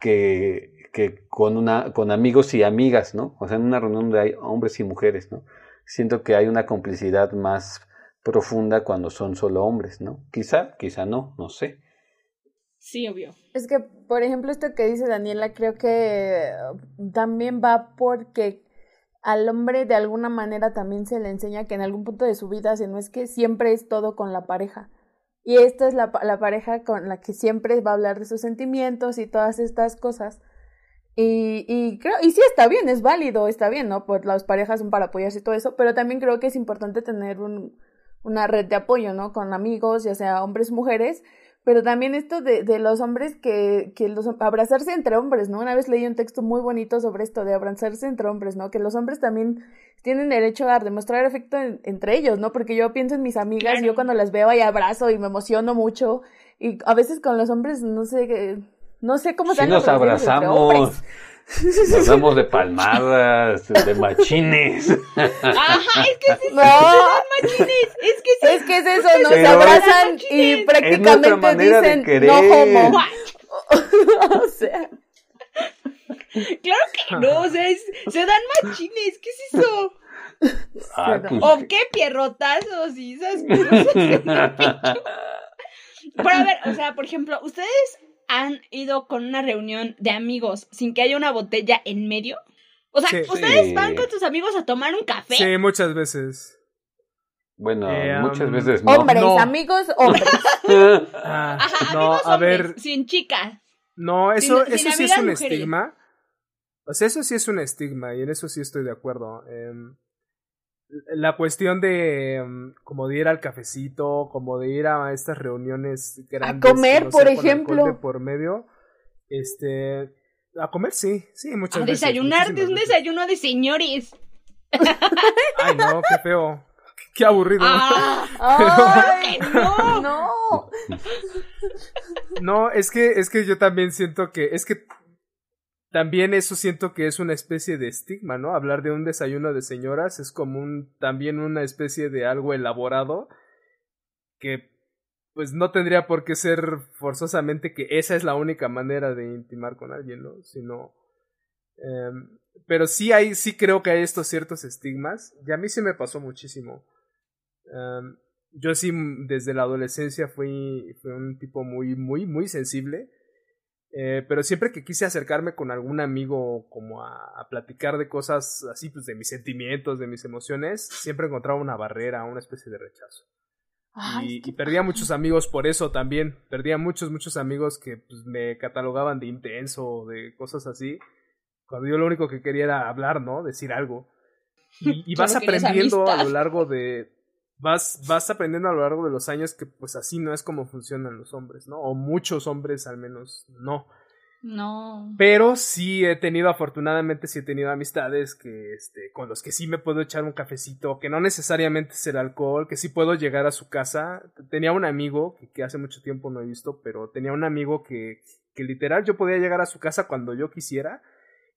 que, que con, una, con amigos y amigas, ¿no? O sea, en una reunión donde hay hombres y mujeres, ¿no? Siento que hay una complicidad más profunda cuando son solo hombres, ¿no? Quizá, quizá no, no sé. Sí, obvio. Es que, por ejemplo, esto que dice Daniela, creo que también va porque al hombre de alguna manera también se le enseña que en algún punto de su vida, si no es que siempre es todo con la pareja. Y esta es la, la pareja con la que siempre va a hablar de sus sentimientos y todas estas cosas. Y, y creo, y sí está bien, es válido, está bien, ¿no? Pues las parejas son para apoyarse y todo eso, pero también creo que es importante tener un, una red de apoyo, ¿no? Con amigos, ya sea hombres, mujeres, pero también esto de, de los hombres que, que los abrazarse entre hombres, ¿no? Una vez leí un texto muy bonito sobre esto de abrazarse entre hombres, ¿no? Que los hombres también tienen derecho a demostrar afecto entre ellos, ¿no? Porque yo pienso en mis amigas, yo cuando las veo y abrazo y me emociono mucho, y a veces con los hombres, no sé, no sé cómo se nos abrazamos. Nos damos de palmadas, de machines. Ajá, es que es eso, no. machines. Es que, sí. es que es eso, nos abrazan y prácticamente dicen no homo. o sea. Claro que no, o sea, se dan machines, ¿qué es eso? Ah, pues ¿O qué pierrotazos y esas cosas? Pero a ver, o sea, por ejemplo, ¿ustedes han ido con una reunión de amigos sin que haya una botella en medio? O sea, ¿ustedes van con tus amigos a tomar un café? Sí, muchas veces. Bueno, Eh, muchas um, veces no. Hombres, no. amigos, hombres. Ah, Ajá, no, amigos a hombres, ver, sin chicas. no, eso, sin- sin eso sí es un mujeres. estigma. O sea, eso sí es un estigma y en eso sí estoy de acuerdo. Em, la cuestión de em, como de ir al cafecito, como de ir a estas reuniones grandes. comer, que no por ejemplo. de por medio, este, a comer sí, sí, muchas A veces. desayunar, muchísimas un veces. desayuno de señores. Ay, no, qué feo. Qué aburrido. ¡Ah! ¡Ay! ¡No! No. No, es que, es que yo también siento que, es que también eso siento que es una especie de estigma, ¿no? Hablar de un desayuno de señoras es como también una especie de algo elaborado que pues no tendría por qué ser forzosamente que esa es la única manera de intimar con alguien, ¿no? Sino, em, pero sí hay, sí creo que hay estos ciertos estigmas y a mí se me pasó muchísimo. Em, yo sí desde la adolescencia fui, fui un tipo muy, muy, muy sensible. Eh, pero siempre que quise acercarme con algún amigo como a, a platicar de cosas así, pues de mis sentimientos, de mis emociones, siempre encontraba una barrera, una especie de rechazo. Ay, y, perdía muchos amigos por eso también. Perdía muchos, muchos amigos que pues, me catalogaban de intenso de cosas así. Cuando yo lo único que quería era hablar, ¿no? Decir algo. Y, y vas aprendiendo a lo largo de. Vas, vas aprendiendo a lo largo de los años que pues así no es como funcionan los hombres, ¿no? O muchos hombres al menos no. No. Pero sí he tenido, afortunadamente, sí he tenido amistades que, este, con los que sí me puedo echar un cafecito, que no necesariamente es el alcohol, que sí puedo llegar a su casa. Tenía un amigo, que, que hace mucho tiempo no he visto, pero tenía un amigo que, que literal yo podía llegar a su casa cuando yo quisiera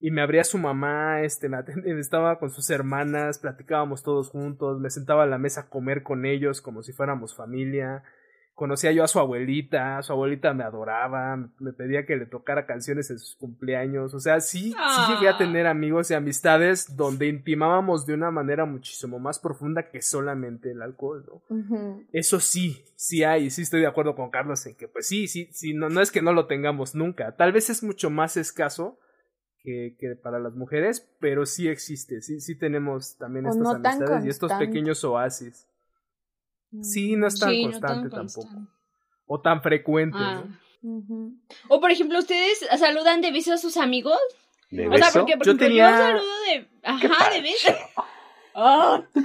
y me abría su mamá, este, me estaba con sus hermanas, platicábamos todos juntos, me sentaba a la mesa a comer con ellos como si fuéramos familia. Conocía yo a su abuelita, su abuelita me adoraba, me pedía que le tocara canciones en sus cumpleaños, o sea, sí, sí llegué a Ah. tener amigos y amistades donde intimábamos de una manera muchísimo más profunda que solamente el alcohol, ¿no? Eso sí, sí hay, sí estoy de acuerdo con Carlos en que pues sí, sí, sí, no, no es que no lo tengamos nunca, tal vez es mucho más escaso que, que para las mujeres, pero sí existe, sí, sí tenemos también O estas no amistades y estos pequeños oasis. Sí, no es tan Sí, no constante tan tampoco. constante. O tan frecuente, Ah. ¿no? O por ejemplo, ¿ustedes saludan de beso a sus amigos? ¿De O sea, porque por Yo ejemplo, tenía- yo saludo de. ¿Qué Ajá, de beso. Ah. O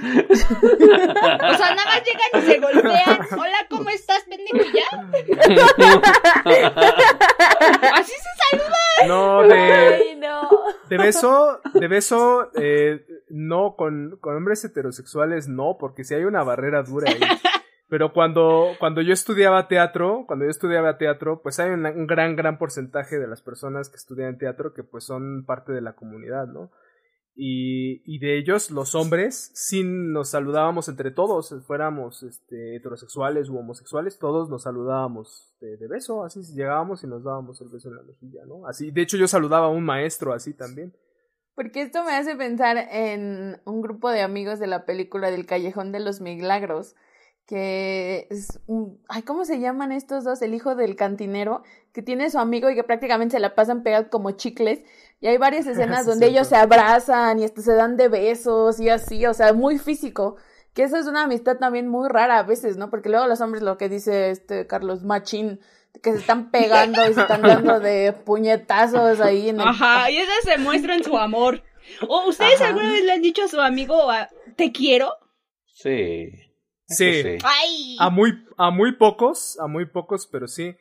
sea, nada más llegan y se golpean. Hola, ¿cómo estás, pendejo? ¿Y ¿Ya? beso, de beso, eh, no, con, con hombres heterosexuales no, porque si hay una barrera dura ahí. Pero cuando, cuando yo estudiaba teatro, cuando yo estudiaba teatro, pues hay un gran, gran porcentaje de las personas que estudian teatro que pues son parte de la comunidad, ¿no? Y, y de ellos, los hombres, sí nos saludábamos entre todos, fuéramos este, heterosexuales u homosexuales, todos nos saludábamos de, de beso, así llegábamos y nos dábamos el beso en la mejilla, ¿no? Así, de hecho yo saludaba a un maestro así también. Porque esto me hace pensar en un grupo de amigos de la película del Callejón de los Milagros, que es un... Ay, ¿cómo se llaman estos dos? El hijo del cantinero, que tiene su amigo y que prácticamente se la pasan pegados como chicles. Y hay varias escenas Sí, donde ellos se abrazan y hasta se dan de besos y así, o sea, muy físico. Que eso es una amistad también muy rara a veces, ¿no? Porque luego los hombres, lo que dice este Carlos Machín, que se están pegando y se están dando de puñetazos ahí en el... Ajá, y esas se muestran su amor. ¿O ustedes Ajá. alguna vez le han dicho a su amigo a- te quiero? Sí. Sí. A muy, a muy pocos, a muy pocos, pero sí.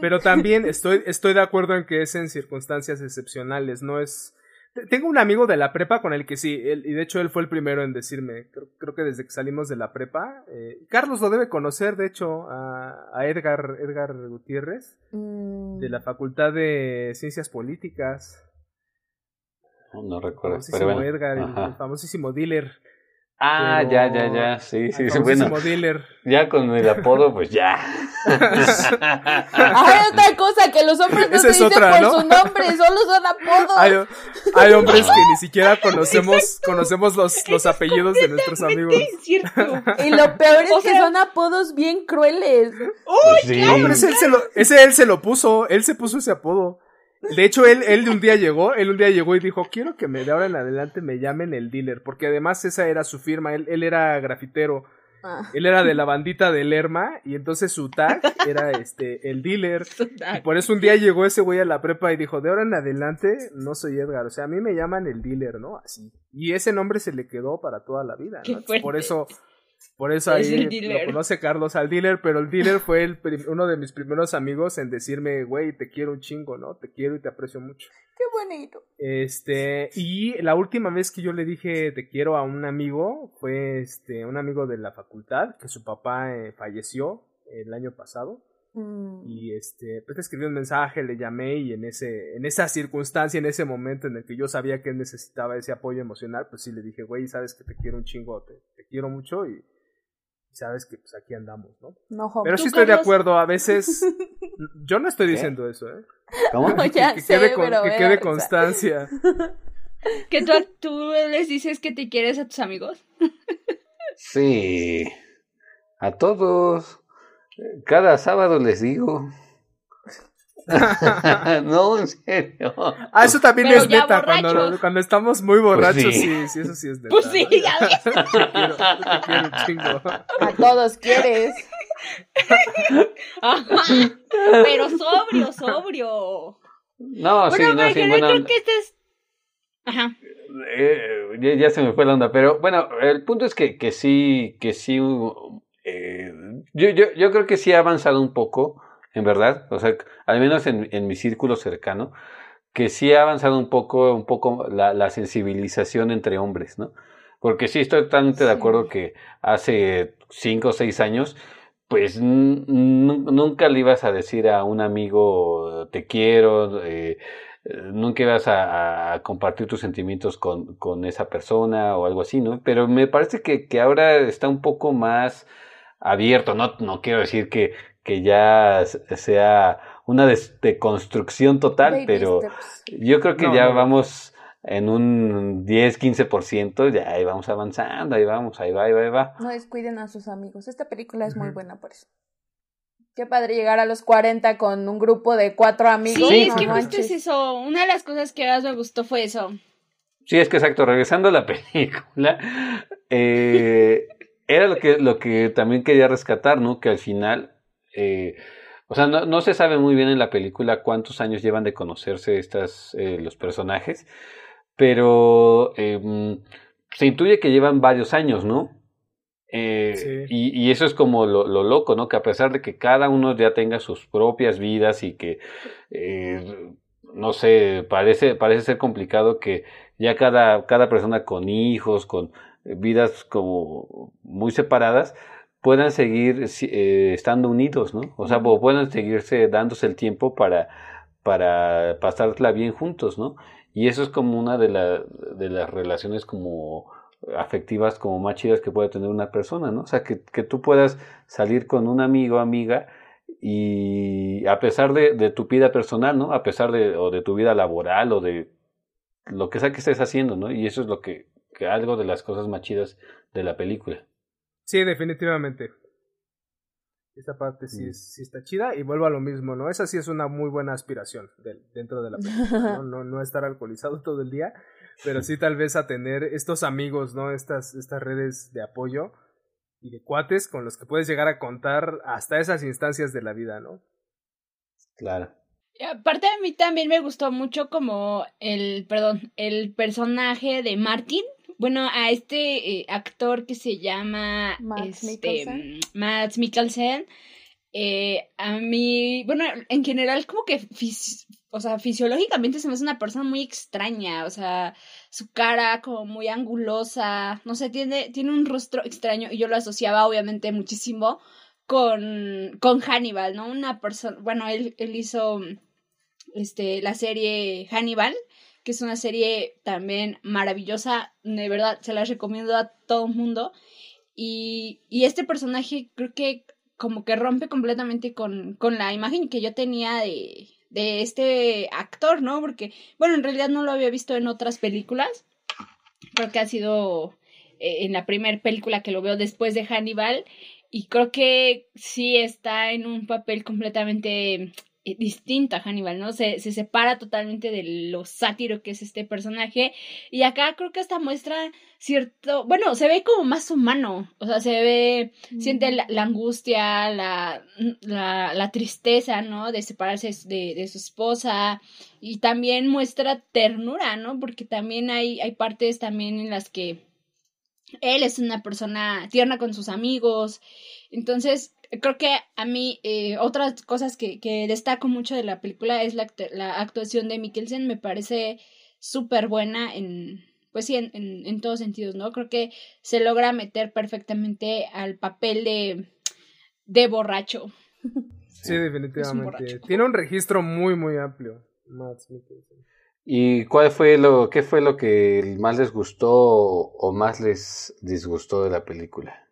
Pero también estoy, estoy de acuerdo en que es en circunstancias excepcionales, no es... Te- Tengo un amigo de la prepa con el que sí, él- y de hecho él fue el primero en decirme, creo, creo que desde que salimos de la prepa, eh, Carlos lo debe conocer, de hecho, a, a Edgar, Edgar Gutiérrez, Mm. de la Facultad de Ciencias Políticas. No, recuerdo. famosísimo Pero bueno. Edgar, el, el famosísimo dealer. Ah, pero- ya, ya, ya. Sí, sí, sí. Bueno, dealer. ya con el apodo, pues ya. Hay otra cosa, que los hombres no Esa se es dicen otra, por ¿no? su nombre, solo son apodos. Hay, hay hombres que ni siquiera conocemos, conocemos los, los apellidos de nuestros amigos. Cierto. Y lo peor es O que sea- son apodos bien crueles. Pues sí. No, pero ese él, se lo, ese él se lo puso, él se puso ese apodo. De hecho, él, él de un día llegó, él un día llegó y dijo, quiero que me de ahora en adelante me llamen el dealer, porque además esa era su firma, él, él era grafitero. Ah. Él era de la bandita de Lerma y entonces su tag era este el dealer. Y por eso un día llegó ese güey a la prepa y dijo, de ahora en adelante no soy Edgar, o sea, a mí me llaman el dealer, ¿no? Así. Y ese nombre se le quedó para toda la vida, ¿no? Por eso por eso Es ahí lo conoce Carlos al dealer, pero el dealer fue el uno de mis primeros amigos en decirme, güey, te quiero un chingo, ¿no? Te quiero y te aprecio mucho. Qué bonito. Este, y la última vez que yo le dije te quiero a un amigo fue este, un amigo de la facultad, que su papá eh, falleció el año pasado. Mm. Y este, pues le escribí un mensaje, le llamé y en ese, en esa circunstancia, en ese momento en el que yo sabía que él necesitaba ese apoyo emocional, pues sí le dije, güey, sabes que te quiero un chingo, te, te quiero mucho y, y sabes que pues aquí andamos, ¿no? No, joven. Pero ¿Tú, sí estoy de acuerdo, a veces, yo no estoy ¿Qué? diciendo eso, ¿eh? ¿Cómo? No, ya que sé, quede, con- pero que quede constancia. ¿Que tú, tú les dices que te quieres a tus amigos? Sí, a todos. Cada sábado les digo. no, en serio. Ah, eso también Pero es neta. Cuando, cuando estamos muy borrachos, sí. sí. sí, eso sí es neta. Pues sí, ¿no? ya ves. Te quiero, te quiero un chingo. A todos quieres. Ajá. Pero sobrio, sobrio. No, sí, bueno, no, pero en sí, bueno. creo que este es... Ajá. Eh, ya, ya se me fue la onda, pero bueno, el punto es que, que sí, que sí, eh, yo, yo, yo creo que sí ha avanzado un poco, en verdad, o sea, al menos en, en mi círculo cercano, que sí ha avanzado un poco, un poco la, la sensibilización entre hombres, ¿no? Porque sí estoy totalmente de acuerdo que hace cinco o seis años, pues nunca le ibas a decir a un amigo te quiero, eh, nunca ibas a, a compartir tus sentimientos con, con esa persona o algo así, ¿no? Pero me parece que, que ahora está un poco más abierto, no, no quiero decir que, que ya sea una deconstrucción total, Baby pero steps. yo creo que No, ya no. vamos en un 10, 15%, ya ahí vamos avanzando, ahí vamos, ahí va, ahí va, ahí va. No descuiden a sus amigos. Esta película es muy buena por eso. Qué padre llegar a los 40 con un grupo de cuatro amigos. Sí, es que justo es eso. Una de las cosas que más me gustó fue eso. Sí, es que exacto, regresando a la película, eh, era lo que, lo que también quería rescatar, ¿no? Que al final, eh, o sea, no, no se sabe muy bien en la película cuántos años llevan de conocerse estas, eh, los personajes, pero eh, mm, se intuye que llevan varios años, ¿no? Eh, Sí. y, y eso es como lo, lo loco, ¿no? Que a pesar de que cada uno ya tenga sus propias vidas y que, no sé, parece, parece ser complicado que ya cada, cada persona con hijos, con vidas como muy separadas, puedan seguir eh, estando unidos, ¿no? O sea, puedan seguirse dándose el tiempo para, para pasarla bien juntos, ¿no? Y eso es como una de, la, de las relaciones como afectivas como más chidas que puede tener una persona, ¿no? O sea, que, que tú puedas salir con un amigo o amiga y a pesar de, de tu vida personal, ¿no? A pesar de, o de tu vida laboral o de lo que sea que estés haciendo, ¿no? Y eso es lo que, que algo de las cosas más chidas de la película. Sí, definitivamente. Esta parte sí, Mm. es- sí está chida y vuelvo a lo mismo, ¿no? Esa sí es una muy buena aspiración del- dentro de la película, ¿no? ¿no? No estar alcoholizado todo el día, pero sí tal vez a tener estos amigos, ¿no? Estas, estas redes de apoyo y de cuates con los que puedes llegar a contar hasta esas instancias de la vida, ¿no? Claro. Y aparte a mí también me gustó mucho como el, perdón, el personaje de Martin. Bueno, a este eh, actor que se llama Mads este, Mikkelsen. Mads Mikkelsen. eh, a mí, bueno, en general como que o sea, fisiológicamente se me hace una persona muy extraña, o sea, su cara como muy angulosa, no sé, tiene, tiene un rostro extraño y yo lo asociaba obviamente muchísimo con, con Hannibal, ¿no? Una persona, bueno, él, él hizo este, la serie Hannibal, que es una serie también maravillosa, de verdad, se la recomiendo a todo el mundo. Y, y este personaje creo que como que rompe completamente con, con la imagen que yo tenía de, de este actor, ¿no? Porque, bueno, en realidad no lo había visto en otras películas. Creo que ha sido eh, en la primera película que lo veo después de Hannibal. Y creo que sí está en un papel completamente eh, distinto a Hannibal, ¿no? Se, se separa totalmente de lo sátiro que es este personaje. Y acá creo que hasta muestra cierto, bueno, se ve como más humano, o sea, se ve, siente la, angustia, la, la, la, tristeza, ¿no? De separarse de, de, su esposa y también muestra ternura, ¿no? Porque también hay, hay partes también en las que él es una persona tierna con sus amigos, entonces creo que a mí eh, otras cosas que, que, destaco mucho de la película es la, la actuación de Mikkelsen, me parece súper buena en, pues sí, en, en, en, todos sentidos, ¿no? Creo que se logra meter perfectamente al papel de, de borracho. Sí, definitivamente. Tiene un registro muy, muy amplio. ¿Y cuál fue lo, qué fue lo que más les gustó o más les disgustó de la película?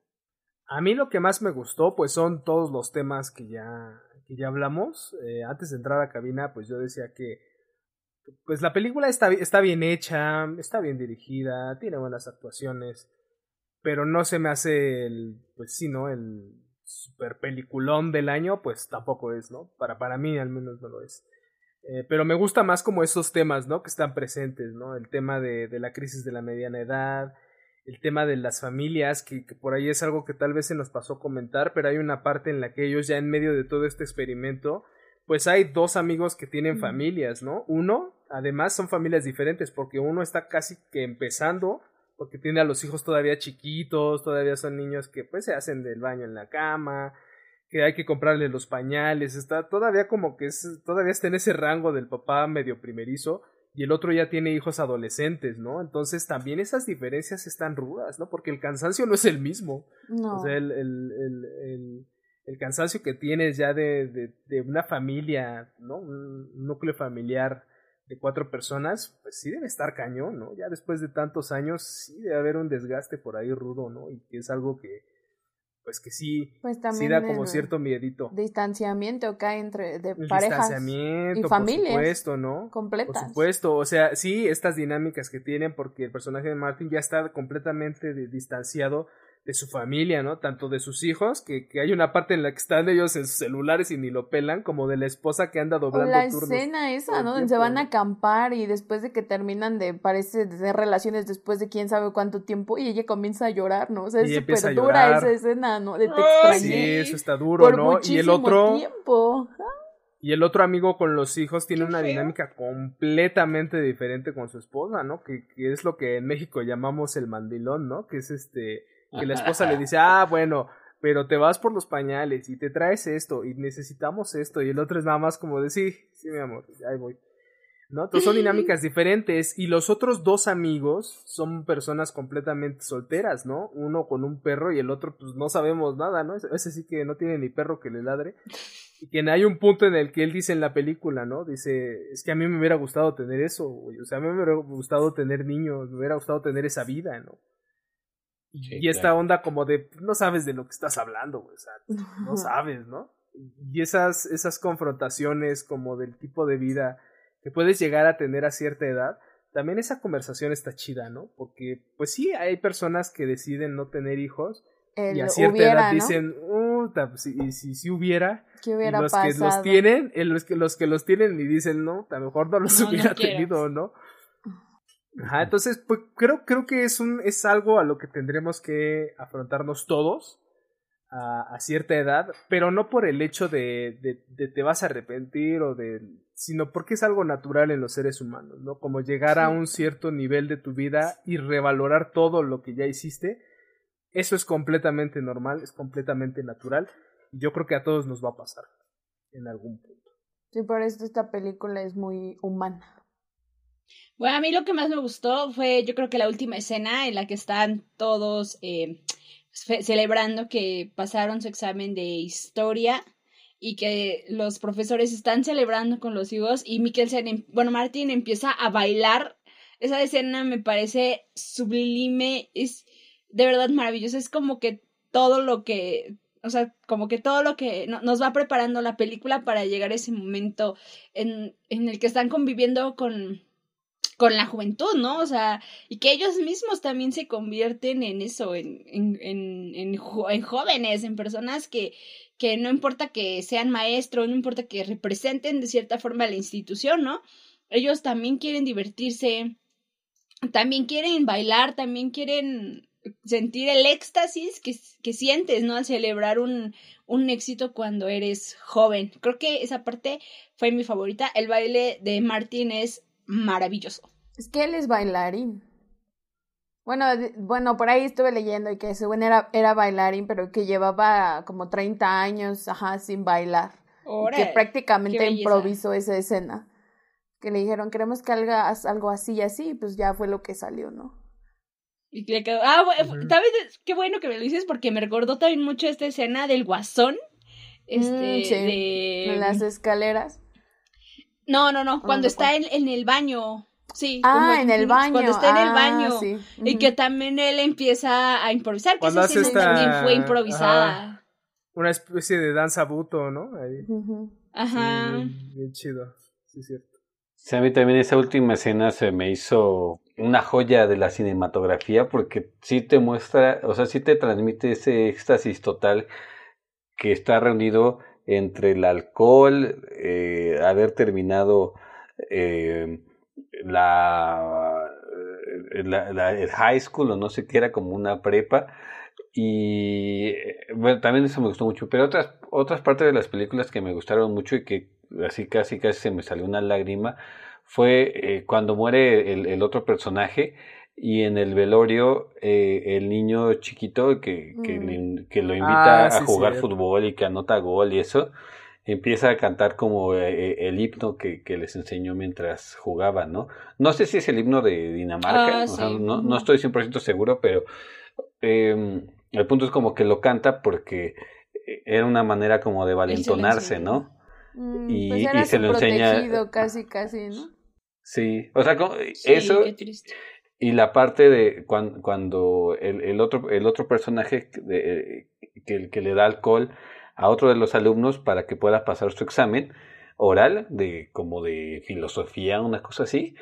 A mí lo que más me gustó, pues son todos los temas que ya, que ya hablamos. Eh, antes de entrar a cabina, pues yo decía que pues la película está, está bien hecha, está bien dirigida, tiene buenas actuaciones, pero no se me hace el, pues sí, ¿no? El super peliculón del año, pues tampoco es, ¿no? Para, para mí al menos no lo es. Eh, pero me gusta más como esos temas, ¿no? Que están presentes, ¿no? El tema de, de la crisis de la mediana edad, el tema de las familias, que, por ahí es algo que tal vez se nos pasó a comentar, pero hay una parte en la que ellos ya en medio de todo este experimento, pues hay dos amigos que tienen familias, ¿no? Uno, además son familias diferentes, porque uno está casi que empezando, porque tiene a los hijos todavía chiquitos, todavía son niños que pues se hacen del baño en la cama, que hay que comprarle los pañales, está todavía como que es, todavía está en ese rango del papá medio primerizo, y el otro ya tiene hijos adolescentes, ¿no? Entonces también esas diferencias están rudas, ¿no? Porque el cansancio no es el mismo. No. O sea, el, el, el, el, cansancio que tienes ya de, de, de, una familia, ¿no? Un núcleo familiar de cuatro personas, pues sí debe estar cañón, ¿no? Ya después de tantos años sí debe haber un desgaste por ahí rudo, ¿no? Y que es algo que, pues que sí, pues sí da como cierto miedito. Distanciamiento acá entre de parejas y familias. Por supuesto, ¿no? Completas. Por supuesto, o sea, sí, estas dinámicas que tienen porque el personaje de Martin ya está completamente distanciado de su familia, ¿no? Tanto de sus hijos, que, que, hay una parte en la que están ellos en sus celulares y ni lo pelan, como de la esposa que anda doblando la escena esa, ¿no? Donde se van a acampar y después de que terminan de, parece, de tener relaciones después de quién sabe cuánto tiempo, y ella comienza a llorar, ¿no? O sea, es súper dura esa escena, ¿no? De te Sí, eso está duro, ¿no? Y el otro... Tiempo. Y el otro amigo con los hijos tiene una dinámica completamente diferente con su esposa, ¿no? Que, que es lo que en México llamamos el mandilón, ¿no? Que es este que la esposa le dice, ah, bueno, pero te vas por los pañales y te traes esto y necesitamos esto y el otro es nada más como de sí, sí, mi amor, ahí voy. ¿No? Entonces son dinámicas diferentes y los otros dos amigos son personas completamente solteras, ¿no? Uno con un perro y el otro pues no sabemos nada, ¿no? Ese sí que no tiene ni perro que le ladre. Y que hay un punto en el que él dice en la película, ¿no? Dice, es que a mí me hubiera gustado tener eso, o sea, a mí me hubiera gustado tener niños, me hubiera gustado tener esa vida, ¿no? Y esta onda como de, no sabes de lo que estás hablando, o sea, no sabes, ¿no? Y esas, esas confrontaciones como del tipo de vida que puedes llegar a tener a cierta edad, también esa conversación está chida, ¿no? Porque, pues sí, hay personas que deciden no tener hijos y a cierta edad dicen, uh, si, si, si, hubiera, ¿Qué hubiera los pasado? que los tienen, los que, los que los tienen y dicen, no, a lo mejor no los hubiera tenido, ¿no? Ajá, entonces, pues creo, creo que es un, es algo a lo que tendremos que afrontarnos todos a, a cierta edad, pero no por el hecho de, de, de, te vas a arrepentir o de, sino porque es algo natural en los seres humanos, ¿no? Como llegar a un cierto nivel de tu vida y revalorar todo lo que ya hiciste, eso es completamente normal, es completamente natural, y yo creo que a todos nos va a pasar en algún punto. Sí, por eso esta película es muy humana. Bueno, a mí lo que más me gustó fue, yo creo que la última escena en la que están todos eh, celebrando que pasaron su examen de historia y que los profesores están celebrando con los hijos y Mikkelsen, em, bueno, Martin empieza a bailar. Esa escena me parece sublime, es de verdad maravillosa, es como que todo lo que, o sea, como que todo lo que nos va preparando la película para llegar a ese momento en, en el que están conviviendo con con la juventud, ¿no? O sea, y que ellos mismos también se convierten en eso, en, en, en, en, jóvenes, en personas que, que no importa que sean maestros, no importa que representen de cierta forma la institución, ¿no? Ellos también quieren divertirse, también quieren bailar, también quieren sentir el éxtasis que, que sientes, ¿no? Al celebrar un, un éxito cuando eres joven. Creo que esa parte fue mi favorita. El baile de Martín es maravilloso. Es que él es bailarín. Bueno, bueno, por ahí estuve leyendo y que según era, era bailarín, pero que llevaba como 30 años, ajá, sin bailar. que prácticamente improvisó esa escena. Que le dijeron, queremos que hagas algo así y así, pues ya fue lo que salió, ¿no? Y le quedó, ah, bueno, qué bueno que me lo dices porque me recordó también mucho esta escena del guasón. Este, mm, de... En las escaleras. No, no, no, cuando está en, en, el baño. Sí. Ah, en el baño. Cuando está en el ah, baño. Y que también él empieza a improvisar. Que esa escena también fue improvisada. Una especie de danza buto, ¿no? Ahí. Ajá. bien, chido. Sí, cierto. Sí, a mí también esa última escena se me hizo una joya de la cinematografía porque sí te muestra, o sea, sí te transmite ese éxtasis total que está reunido entre el alcohol, eh, haber terminado eh, la, la, el high school o no sé qué era como una prepa. Y eh, bueno, también eso me gustó mucho, pero otras, otras partes de las películas que me gustaron mucho y que así casi casi se me salió una lágrima fue cuando muere el otro personaje y en el velorio eh, el niño chiquito que, que, mm. que lo invita ah, a jugar fútbol y que anota gol y eso, empieza a cantar como eh, eh, el himno que, que, les enseñó mientras jugaban, ¿no? No sé si es el himno de Dinamarca, ah, no, no estoy 100% seguro, pero eh, el punto es como que lo canta porque era una manera como de valentonarse, ¿no? Mm, y, pues y se lo enseña. Casi, casi, ¿no? Sí, o sea, eso y la parte de cuando, cuando el, el, otro, el otro personaje de, que, que le da alcohol a otro de los alumnos para que pueda pasar su examen oral de como de filosofía, una cosa así.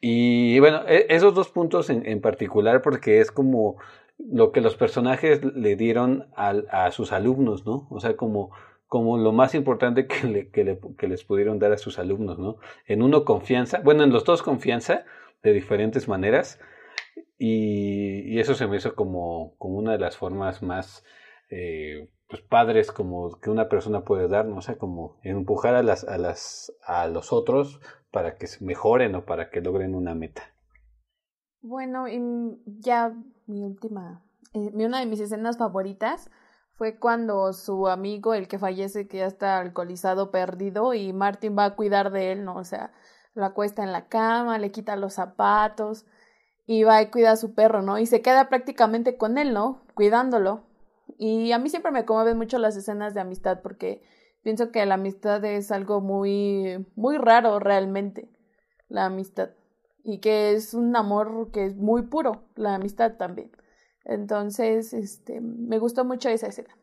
Y bueno, e, esos dos puntos en, en particular porque es como lo que los personajes le dieron al, a sus alumnos, ¿no? O sea, como, como lo más importante que, le, que, le, que les pudieron dar a sus alumnos, ¿no? En uno confianza, bueno, en los dos confianza, de diferentes maneras y, eso se me hizo como, como una de las formas más eh, pues padres como que una persona puede dar, ¿no? O sea, como empujar a las, a las, a los otros para que mejoren o para que logren una meta. Bueno, y ya mi última, eh, una de mis escenas favoritas fue cuando su amigo, el que fallece, que ya está alcoholizado, perdido, y Martin va a cuidar de él, ¿no? O sea, lo acuesta en la cama, le quita los zapatos y va y cuida a su perro, ¿no? Y se queda prácticamente con él, ¿no? Cuidándolo. Y a mí siempre me conmueven mucho las escenas de amistad porque pienso que la amistad es algo muy, muy raro realmente, la amistad. Y que es un amor que es muy puro, la amistad también. Entonces, este, me gustó mucho esa escena.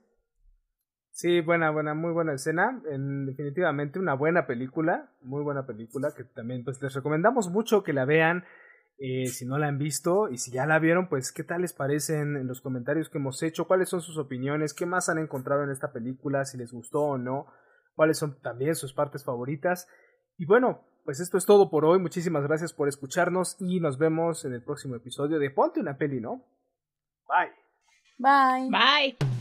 Sí, buena, buena, muy buena escena. En, definitivamente una buena película, muy buena película que también pues les recomendamos mucho que la vean. Eh, si no la han visto y si ya la vieron, pues qué tal les parecen en los comentarios que hemos hecho, cuáles son sus opiniones, qué más han encontrado en esta película, si les gustó o no, cuáles son también sus partes favoritas. Y bueno, pues esto es todo por hoy. Muchísimas gracias por escucharnos y nos vemos en el próximo episodio de Ponte una peli, ¿no? Bye. Bye. Bye.